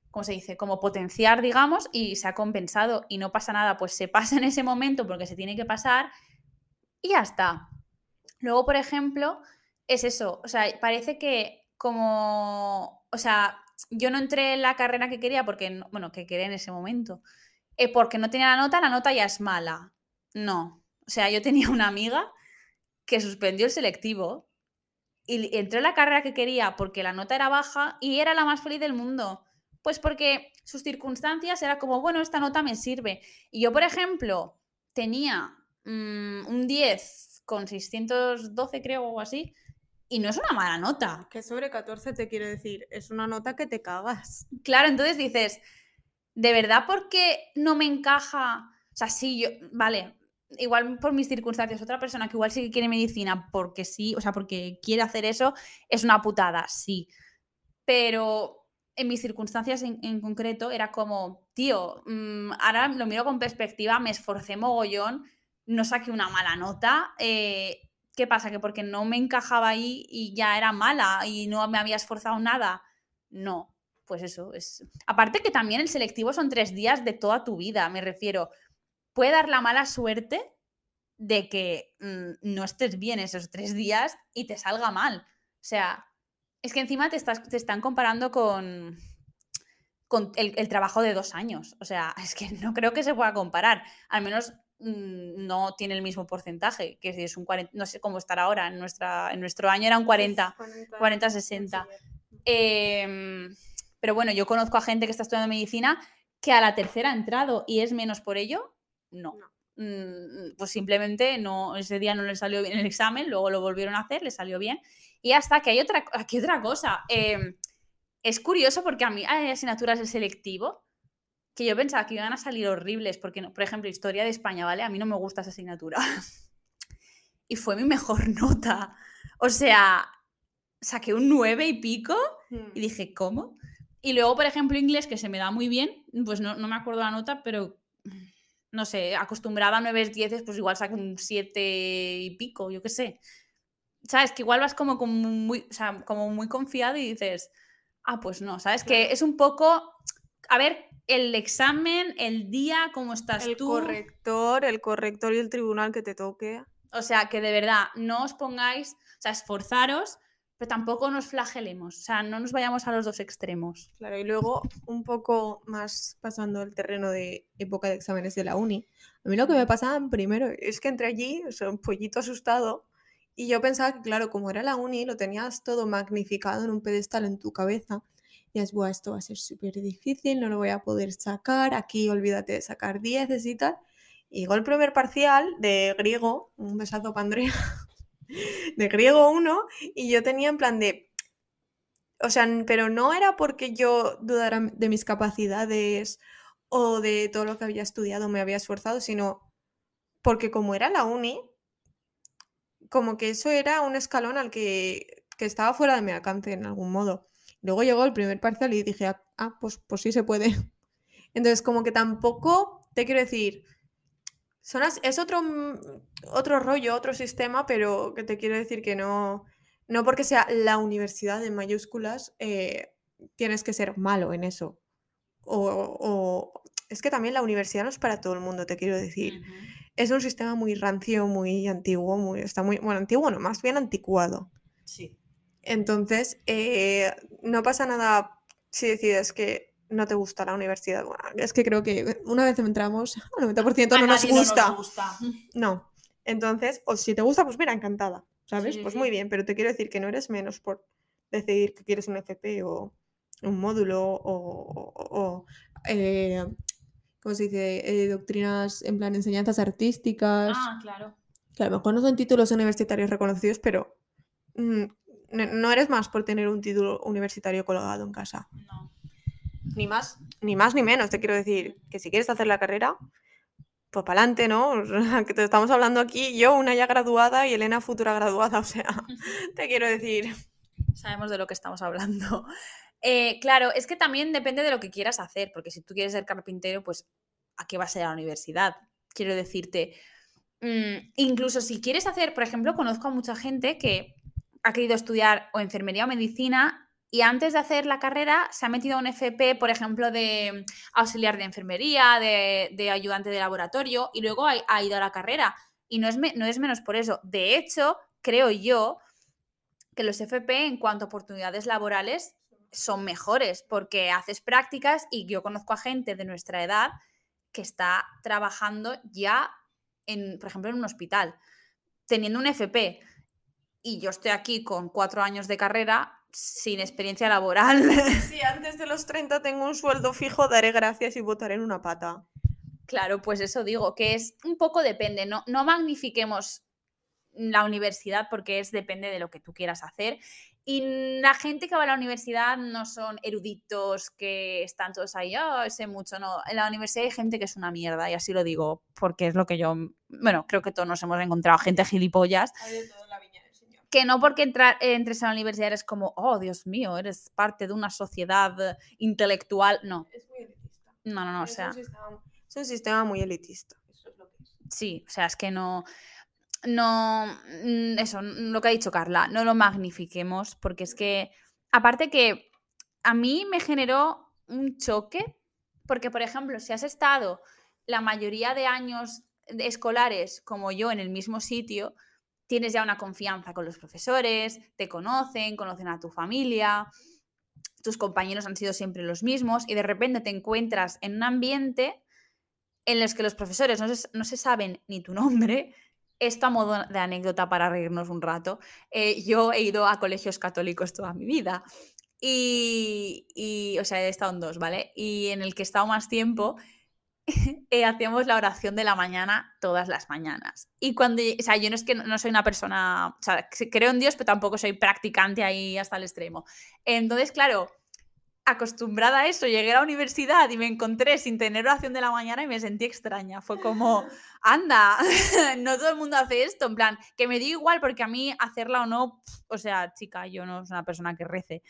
Speaker 1: ¿cómo se dice? Como potenciar, digamos, y se ha compensado y no pasa nada, pues se pasa en ese momento porque se tiene que pasar y ya está. Luego, por ejemplo, es eso, o sea, parece que como, o sea, yo no entré en la carrera que quería porque, bueno, que quería en ese momento, eh, porque no tenía la nota, la nota ya es mala. No. O sea, yo tenía una amiga que suspendió el selectivo y entró en la carrera que quería porque la nota era baja y era la más feliz del mundo. Pues porque sus circunstancias era como, bueno, esta nota me sirve. Y yo, por ejemplo, tenía mm, un 10 con 612, creo, o así, y no es una mala nota.
Speaker 2: Que sobre 14 te quiere decir, es una nota que te cagas.
Speaker 1: Claro, entonces dices, ¿de verdad porque no me encaja? O sea, sí, yo, vale, igual por mis circunstancias, otra persona que igual sí que quiere medicina porque sí, o sea, porque quiere hacer eso, es una putada, sí. Pero en mis circunstancias en, concreto era como, tío, mm, ahora lo miro con perspectiva, me esforcé mogollón, no saqué una mala nota. Eh, ¿Qué pasa? ¿Que porque no me encajaba ahí y ya era mala y no me había esforzado nada? No, pues eso, es... Aparte que también el selectivo son tres días de toda tu vida, me refiero. Puede dar la mala suerte de que mm, no estés bien esos tres días y te salga mal. O sea, es que encima te, estás, te están comparando con, con el, trabajo de dos años. O sea, es que no creo que se pueda comparar. Al menos mm, no tiene el mismo porcentaje, que si es un 40, no sé cómo estará ahora, en, nuestra, en nuestro año era un 40, 40-60. Em, pero bueno, yo conozco a gente que está estudiando medicina que a la tercera ha entrado y es menos por ello, no. Mm, pues simplemente no, ese día no le salió bien el examen, luego lo volvieron a hacer, le salió bien. Y hasta que hay otra, aquí otra cosa. Em, es curioso porque a mí hay asignaturas del selectivo que yo pensaba que iban a salir horribles, porque, por ejemplo, historia de España, ¿vale? A mí no me gusta esa asignatura. y fue mi mejor nota. O sea, saqué un 9 y pico y hmm. dije, ¿cómo? Y luego, por ejemplo, inglés, que se me da muy bien, pues no, no me acuerdo la nota, pero no sé, acostumbrada a 9 10, pues igual saco un 7 y pico, yo qué sé. ¿Sabes? Que igual vas como, como, muy, o sea, como muy confiado y dices, ah, pues no, ¿sabes? Que es un poco, a ver, el examen, el día, cómo estás
Speaker 2: el
Speaker 1: tú.
Speaker 2: El corrector, el corrector y el tribunal que te toque.
Speaker 1: O sea, que de verdad, no os pongáis, o sea, esforzaros, pero tampoco nos flagelemos, o sea, no nos vayamos a los dos extremos.
Speaker 2: Claro, y luego un poco más pasando el terreno de época de exámenes de la uni, a mí lo que me pasaba primero es que entré allí, o sea, un pollito asustado, y yo pensaba que, claro, como era la uni, lo tenías todo magnificado en un pedestal en tu cabeza. Y es, Buah, esto va a ser súper difícil, no lo voy a poder sacar, aquí olvídate de sacar 10 y tal. Y llegó el primer parcial de griego, un besazo para Andrea, de griego 1 y yo tenía en plan de... O sea, pero no era porque yo dudara de mis capacidades o de todo lo que había estudiado, me había esforzado, sino porque como era la uni, como que eso era un escalón al que, que estaba fuera de mi alcance en algún modo. Luego llegó el primer parcial y dije, ah, ah pues, pues sí se puede. Entonces, como que tampoco, te quiero decir, es otro, mm, otro rollo, otro sistema, pero que te quiero decir que no, no porque sea la universidad en mayúsculas, eh, tienes que ser malo en eso. O, es que también la universidad no es para todo el mundo, te quiero decir. Es un sistema muy rancio, muy antiguo, muy, está muy, bueno, antiguo no, más bien anticuado.
Speaker 1: Sí.
Speaker 2: Entonces, eh, no pasa nada si decides que no te gusta la universidad. es que creo que una vez entramos, al 90% no nos gusta.
Speaker 1: No, gusta.
Speaker 2: no. Entonces, o si te gusta, pues mira, encantada. ¿Sabes? pues muy bien, pero te quiero decir que no eres menos por decidir que quieres un FP o un módulo o, eh, ¿cómo se dice? Eh, doctrinas en plan enseñanzas artísticas.
Speaker 1: Ah, claro.
Speaker 2: Que a lo mejor no son títulos universitarios reconocidos, pero mm, no eres más por tener un título universitario colgado en casa.
Speaker 1: No
Speaker 2: ni más, ni más ni menos, te quiero decir, que si quieres hacer la carrera, pues para adelante, ¿no? que te estamos hablando aquí, yo una ya graduada y Elena futura graduada, o sea, te quiero decir.
Speaker 1: Sabemos de lo que estamos hablando. Eh, claro, es que también depende de lo que quieras hacer, porque si tú quieres ser carpintero, pues ¿a qué vas a ir a la universidad? Quiero decirte, mm, incluso si quieres hacer, por ejemplo, conozco a mucha gente que ha querido estudiar o enfermería o medicina y antes de hacer la carrera se ha metido a un FP, por ejemplo, de auxiliar de enfermería, de, ayudante de laboratorio, y luego ha, ido a la carrera. Y no es, no es menos por eso. De hecho, creo yo que los FP en cuanto a oportunidades laborales son mejores, porque haces prácticas y yo conozco a gente de nuestra edad que está trabajando ya, en, por ejemplo, en un hospital, teniendo un FP. Y yo estoy aquí con cuatro años de carrera sin experiencia laboral.
Speaker 2: Si antes de los 30 tengo un sueldo fijo, daré gracias y votaré en una pata.
Speaker 1: Claro, pues eso digo, que es un poco depende, no, no magnifiquemos la universidad porque es depende de lo que tú quieras hacer. Y la gente que va a la universidad no son eruditos que están todos ahí, oh, sé mucho, no. En la universidad hay gente que es una mierda, y así lo digo, porque es lo que yo, bueno, creo que todos nos hemos encontrado, gente gilipollas.
Speaker 2: Hay de todo la viña
Speaker 1: que no porque entrar, entres a la universidad eres como, oh, Dios mío, eres parte de una sociedad intelectual. No.
Speaker 2: Es muy elitista.
Speaker 1: No, no, no, o sea.
Speaker 2: Es un, sistema, muy elitista. Eso es lo que es.
Speaker 1: Sí, o sea, es que no. No. Mm, eso, lo que ha dicho Carla, no lo magnifiquemos, porque es que. Aparte que a mí me generó un choque, porque, por ejemplo, si has estado la mayoría de años escolares como yo en el mismo sitio, tienes ya una confianza con los profesores, te conocen, conocen a tu familia, tus compañeros han sido siempre los mismos y de repente te encuentras en un ambiente en los que los profesores no se, saben ni tu nombre. Esto a modo de anécdota para reírnos un rato. Eh, yo he ido a colegios católicos toda mi vida y, y, o sea, he estado en dos, ¿vale? Y en el que he estado más tiempo, eh, hacíamos la oración de la mañana todas las mañanas. Y cuando, o sea, yo no es que no, soy una persona, o sea, creo en Dios, pero tampoco soy practicante ahí hasta el extremo. Entonces, claro, acostumbrada a eso, llegué a la universidad y me encontré sin tener oración de la mañana y me sentí extraña. Fue como, anda, no todo el mundo hace esto, en plan, que me dio igual porque a mí hacerla o no, o sea, chica, yo no soy una persona que rece,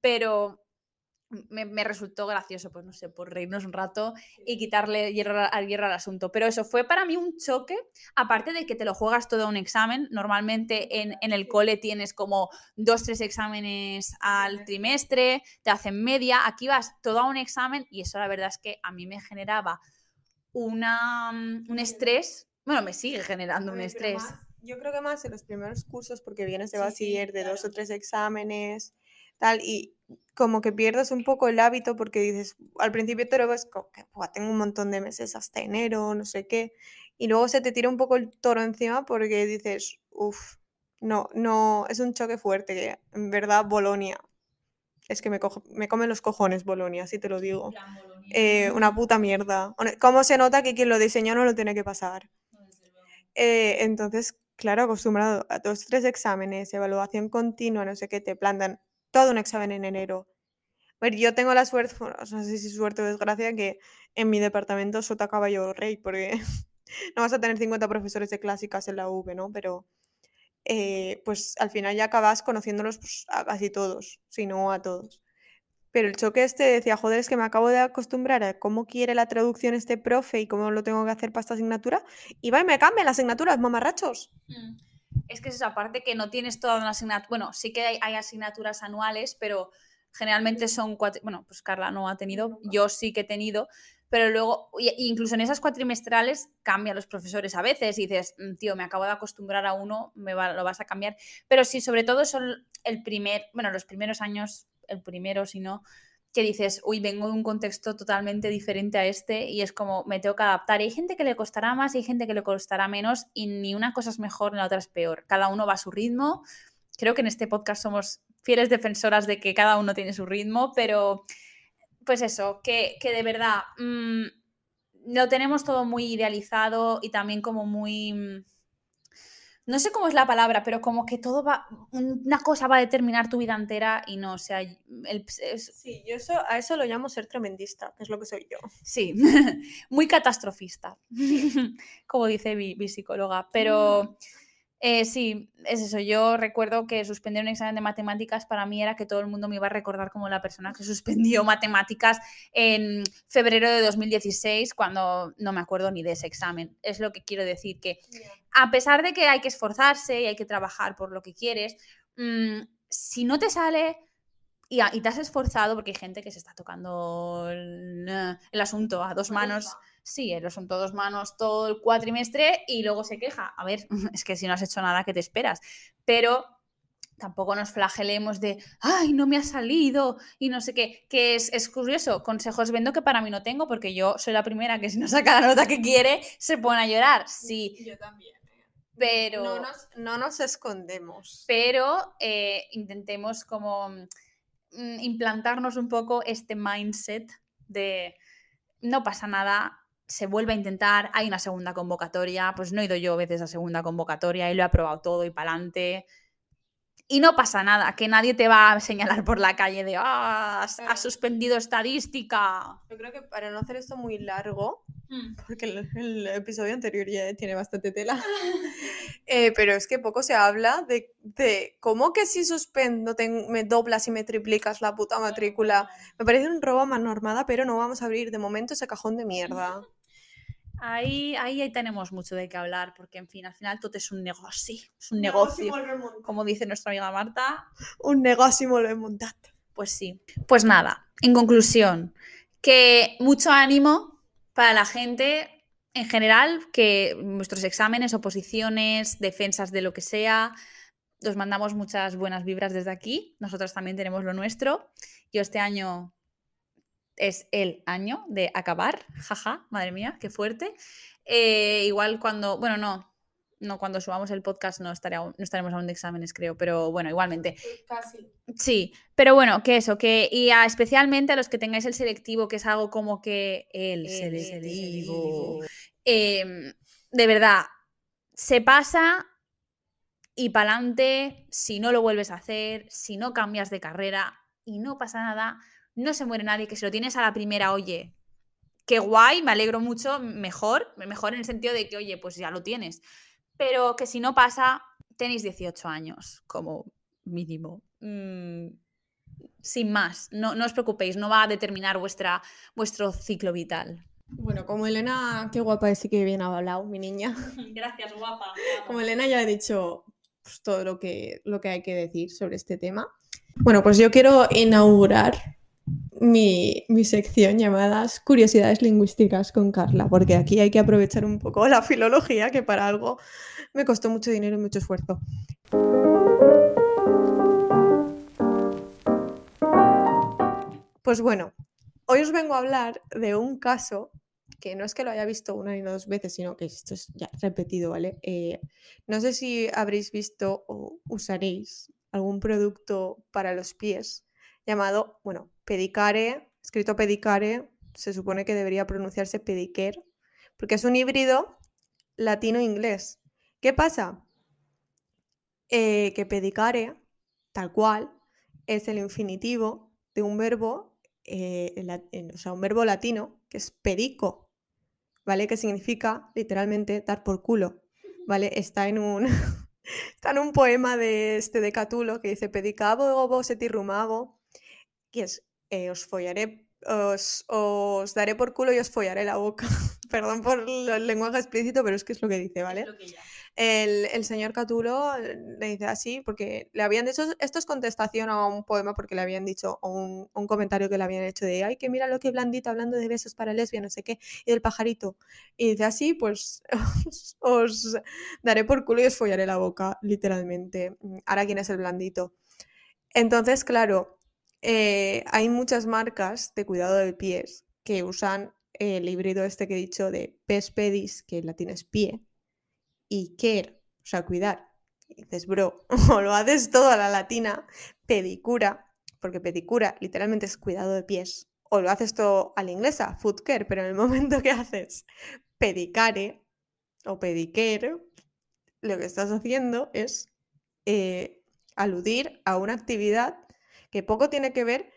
Speaker 1: pero me, resultó gracioso, pues no sé, por reírnos un rato y quitarle hierro, al hierro al asunto. Pero eso fue para mí un choque, aparte de que te lo juegas todo un examen. Normalmente en, en el cole tienes como dos, tres exámenes al trimestre, te hacen media, aquí vas todo a un examen y eso la verdad es que a mí me generaba una, mm, un estrés, bueno, me sigue generando un estrés.
Speaker 2: yo creo que más en los primeros cursos, porque vienes de bachiller de dos o tres exámenes, tal, y como que pierdes un poco el hábito porque dices, al principio te lo ves como que tengo un montón de meses hasta enero, no sé qué, y luego se te tira un poco el toro encima porque dices, uff, no, no, es un choque fuerte, que en verdad Bolonia, es que me, me comen los cojones Bolonia, así te lo digo. Eh, una puta mierda. ¿Cómo se nota que quien lo diseñó no lo tiene que pasar? Eh, entonces, claro, acostumbrado a dos, tres exámenes, evaluación continua, no sé qué, te plantan todo un examen en enero. A ver, yo tengo la suerte, no sé si suerte o desgracia, que en mi departamento sota caballo rey, porque no vas a tener 50 profesores de clásicas en la UV, ¿no? Pero eh, pues al final ya acabas conociéndolos pues, a casi todos, si no a todos. Pero el choque este decía, joder, es que me acabo de acostumbrar a cómo quiere la traducción este profe y cómo lo tengo que hacer para esta asignatura. Y va y me cambia la asignatura, mamarrachos.
Speaker 1: Mm es que es esa parte que no tienes toda una asignatura, bueno, sí que hay, asignaturas anuales, pero generalmente son cuatro, bueno, pues Carla no ha tenido, yo sí que he tenido, pero luego, incluso en esas cuatrimestrales cambian los profesores a veces y dices, mm, tío, me acabo de acostumbrar a uno, me lo vas a cambiar, pero sí, sobre todo son el primer, bueno, los primeros años, el primero, si no, que dices, uy, vengo de un contexto totalmente diferente a este y es como me tengo que adaptar. hay gente que le costará más y hay gente que le costará menos y ni una cosa es mejor ni la otra es peor. Cada uno va a su ritmo. Creo que en este podcast somos fieles defensoras de que cada uno tiene su ritmo, pero pues eso, que, de verdad mm, lo tenemos todo muy idealizado y también como muy mm, no sé cómo es la palabra, pero como que todo va, una cosa va a determinar tu vida entera y no, o sea, el,
Speaker 2: sí, yo eso, a eso lo llamo ser tremendista, que es lo que soy yo.
Speaker 1: Sí, muy catastrofista, como dice mi, mi psicóloga, pero... Mm. Eh, sí, es eso. Yo recuerdo que suspender un examen de matemáticas para mí era que todo el mundo me iba a recordar como la persona que suspendió matemáticas en febrero de 2016, cuando no me acuerdo ni de ese examen. Es lo que quiero decir, que a pesar de que hay que esforzarse y hay que trabajar por lo que quieres, mm, si no te sale y, te has esforzado, porque hay gente que se está tocando el, asunto a dos manos sí, lo son todos manos todo el cuatrimestre y luego se queja. A ver, es que si no has hecho nada, ¿qué te esperas? Pero tampoco nos flagelemos de, ay, no me ha salido y no sé qué, que es, es, curioso, consejos vendo que para mí no tengo porque yo soy la primera que si no saca la nota que quiere se pone a llorar, sí.
Speaker 2: Yo también. ¿eh?
Speaker 1: Pero...
Speaker 2: No nos, escondemos.
Speaker 1: Pero eh, intentemos como mm, implantarnos un poco este mindset de no pasa nada, se vuelve a intentar, hay una segunda convocatoria, pues no he ido yo a veces a segunda convocatoria y lo he aprobado todo y para adelante. Y no pasa nada, que nadie te va a señalar por la calle de, ah, has, suspendido estadística.
Speaker 2: Yo creo que para no hacer esto muy largo, mm. porque el, episodio anterior ya tiene bastante tela, eh, pero es que poco se habla de, de cómo que si suspendo me doblas y me triplicas la puta matrícula. Me parece un robo a mano armada, pero no vamos a abrir de momento ese cajón de mierda.
Speaker 1: Ahí, ahí, tenemos mucho de qué hablar, porque en fin, al final todo es un negocio, es un negocio, como dice nuestra amiga Marta.
Speaker 2: Un negocio molt
Speaker 1: Pues sí. Pues nada, en conclusión, que mucho ánimo para la gente en general, que nuestros exámenes, oposiciones, defensas de lo que sea, os mandamos muchas buenas vibras desde aquí. Nosotros también tenemos lo nuestro. Yo este año es el año de acabar. Jaja, madre mía, qué fuerte. Eh, igual cuando, bueno, no, no, cuando subamos el podcast no, no estaremos aún de exámenes, creo, pero bueno, igualmente.
Speaker 2: Casi.
Speaker 1: Sí, pero bueno, que eso, que y especialmente a los que tengáis el selectivo, que es algo como que el, selectivo. Em, de verdad, se pasa y para adelante, si no lo vuelves a hacer, si no cambias de carrera y no pasa nada, no se muere nadie, que si lo tienes a la primera, oye, qué guay, me alegro mucho, mejor, mejor en el sentido de que, oye, pues ya lo tienes. Pero que si no pasa, tenéis 18 años como mínimo. Mm, sin más, no, no, os preocupéis, no va a determinar vuestra, vuestro ciclo vital.
Speaker 2: Bueno, como Elena, qué guapa es y que bien ha hablado, mi niña.
Speaker 1: Gracias, guapa.
Speaker 2: Como Elena ya ha dicho pues, todo lo que, lo que hay que decir sobre este tema. Bueno, pues yo quiero inaugurar mi, sección llamadas Curiosidades Lingüísticas con Carla, porque aquí hay que aprovechar un poco la filología, que para algo me costó mucho dinero y mucho esfuerzo. Pues bueno, hoy os vengo a hablar de un caso que no es que lo haya visto una ni dos veces, sino que esto es ya repetido, ¿vale? Eh, no sé si habréis visto o usaréis algún producto para los pies llamado, bueno, Pedicare, escrito Pedicare, se supone que debería pronunciarse Pedicare, porque es un híbrido latino-inglés. ¿Qué pasa? Eh, que Pedicare, tal cual, es el infinitivo de un verbo, eh, o sea, un verbo latino que es pedico, ¿vale? Que significa literalmente dar por culo, ¿vale? Está en un, está en un poema de este de Catulo que dice pedicabo vos et rumabo, que es eh, os follaré, os, os, daré por culo y os follaré la boca. Perdón por el lenguaje explícito, pero es que es lo que dice, ¿vale? El, el, señor Catulo le dice así, porque le habían dicho, esto es contestación a un poema, porque le habían dicho, un, un, comentario que le habían hecho de, ay, que mira lo que blandito hablando de besos para lesbia, no sé qué, y del pajarito. Y dice así, pues os, os daré por culo y os follaré la boca, literalmente. Ahora, ¿quién es el blandito? Entonces, claro, eh, hay muchas marcas de cuidado de pies que usan el híbrido este que he dicho de pes pedis, que la tienes pie, y care, o sea, cuidar. Y dices, bro, o lo haces todo a la latina, pedicura, porque pedicura literalmente es cuidado de pies, o lo haces todo a la inglesa, foot care, pero en el momento que haces pedicare o pedicare, lo que estás haciendo es eh, aludir a una actividad que poco tiene que ver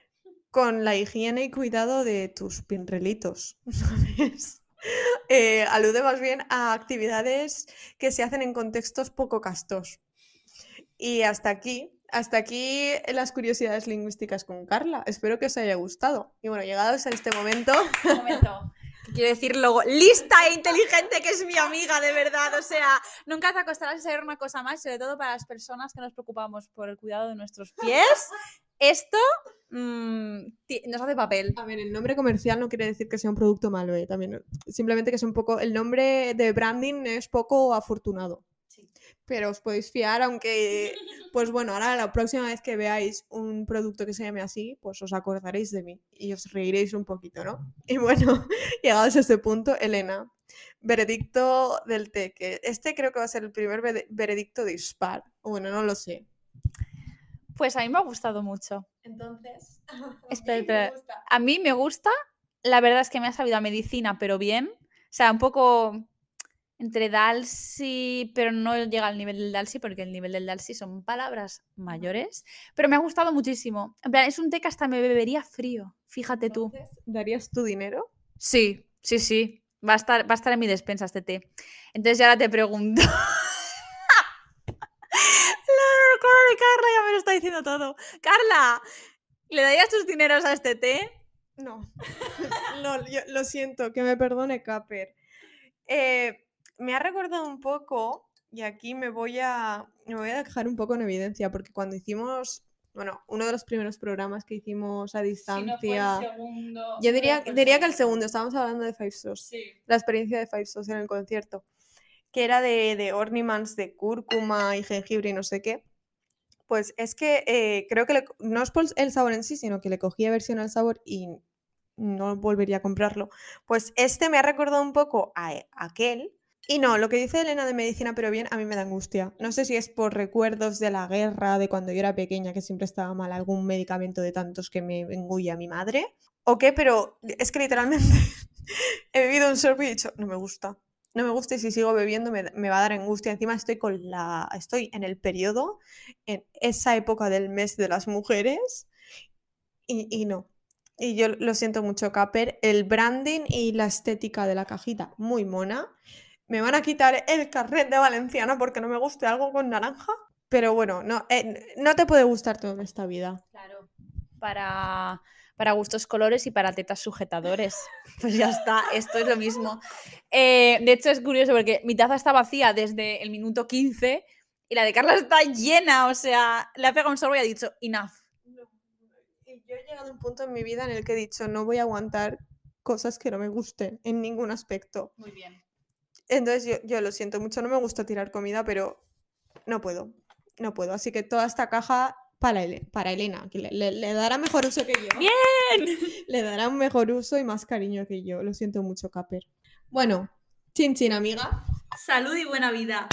Speaker 2: con la higiene y cuidado de tus pinrelitos, ¿sabes? Eh, alude más bien a actividades que se hacen en contextos poco castos. Y hasta aquí, hasta aquí las curiosidades lingüísticas con Carla. Espero que os haya gustado. Y bueno, llegados a este momento.
Speaker 1: momento. Quiero decir luego, lista e inteligente que es mi amiga, de verdad. O sea, nunca te acostarás a saber una cosa más, sobre todo para las personas que nos preocupamos por el cuidado de nuestros pies esto mm, nos hace papel.
Speaker 2: A ver, el nombre comercial no quiere decir que sea un producto malo, ¿eh? También, simplemente que es un poco. El nombre de branding es poco afortunado. Sí. Pero os podéis fiar, aunque. Pues bueno, ahora la próxima vez que veáis un producto que se llame así, pues os acordaréis de mí y os reiréis un poquito, ¿no? Y bueno, llegados a este punto, Elena, veredicto del té, que este creo que va a ser el primer veredicto dispar. Bueno, no lo sé.
Speaker 1: Pues a mí me ha gustado mucho.
Speaker 2: Entonces,
Speaker 1: espera, a mí me gusta. La verdad es que me ha sabido a medicina, pero bien. O sea, un poco entre Dalsi, pero no llega al nivel del Dalsi, porque el nivel del Dalsi son palabras mayores. Pero me ha gustado muchísimo. En plan, es un té que hasta me bebería frío. Fíjate tú.
Speaker 2: ¿Darías tu dinero?
Speaker 1: Sí, sí, sí. Va a estar, va a estar en mi despensa este té. Entonces, ya ahora te pregunto. de Carla ya me lo está diciendo todo. Carla, ¿le darías tus dineros a este té?
Speaker 2: No, no lo siento, que me perdone Caper. Eh, me ha recordado un poco, y aquí me voy, a, me voy a dejar un poco en evidencia, porque cuando hicimos bueno, uno de los primeros programas que hicimos a
Speaker 1: Si
Speaker 2: distancia.
Speaker 1: no fue el segundo.
Speaker 2: Yo diría,
Speaker 1: fue
Speaker 2: diría que el segundo, estábamos hablando de Five Souls,
Speaker 1: Sí.
Speaker 2: la experiencia de Five Souls en el concierto, que era de, de ornaments de cúrcuma y jengibre y no sé qué. Pues es que eh, creo que le no es por el sabor en sí, sino que le cogí aversión al sabor y no volvería a comprarlo. Pues este me ha recordado un poco a e- aquel. Y no, lo que dice Elena de medicina, pero bien, a mí me da angustia. No sé si es por recuerdos de la guerra, de cuando yo era pequeña, que siempre estaba mal algún medicamento de tantos que me engulla mi madre, o qué, pero es que literalmente he bebido un sorbo y he dicho, no me gusta. No me gusta y si sigo bebiendo me, va a dar angustia. Encima estoy con la. estoy en el periodo, en esa época del mes de las mujeres. Y, no. Y yo lo siento mucho, Caper. El branding y la estética de la cajita, muy mona. Me van a quitar el carnet de Valenciana porque no me guste algo con naranja. Pero bueno, no, eh, no te puede gustar todo en esta vida.
Speaker 1: Claro. Para, para gustos colores y para tetas sujetadores. Pues ya está, esto es lo mismo. Eh, de hecho, es curioso porque mi taza está vacía desde el minuto 15 y la de Carla está llena. O sea, le ha pegado un sorbo y ha dicho, enough.
Speaker 2: Yo he llegado a un punto en mi vida en el que he dicho, no voy a aguantar cosas que no me gusten en ningún aspecto.
Speaker 1: Muy bien.
Speaker 2: Entonces yo, yo lo siento mucho, no me gusta tirar comida, pero no puedo, no puedo. Así que toda esta caja para, para Elena, que le, le- le dará mejor uso que yo.
Speaker 1: ¡Bien!
Speaker 2: Le dará un mejor uso y más cariño que yo. Lo siento mucho, Caper. Bueno, chin chin, amiga.
Speaker 1: Salud y buena vida.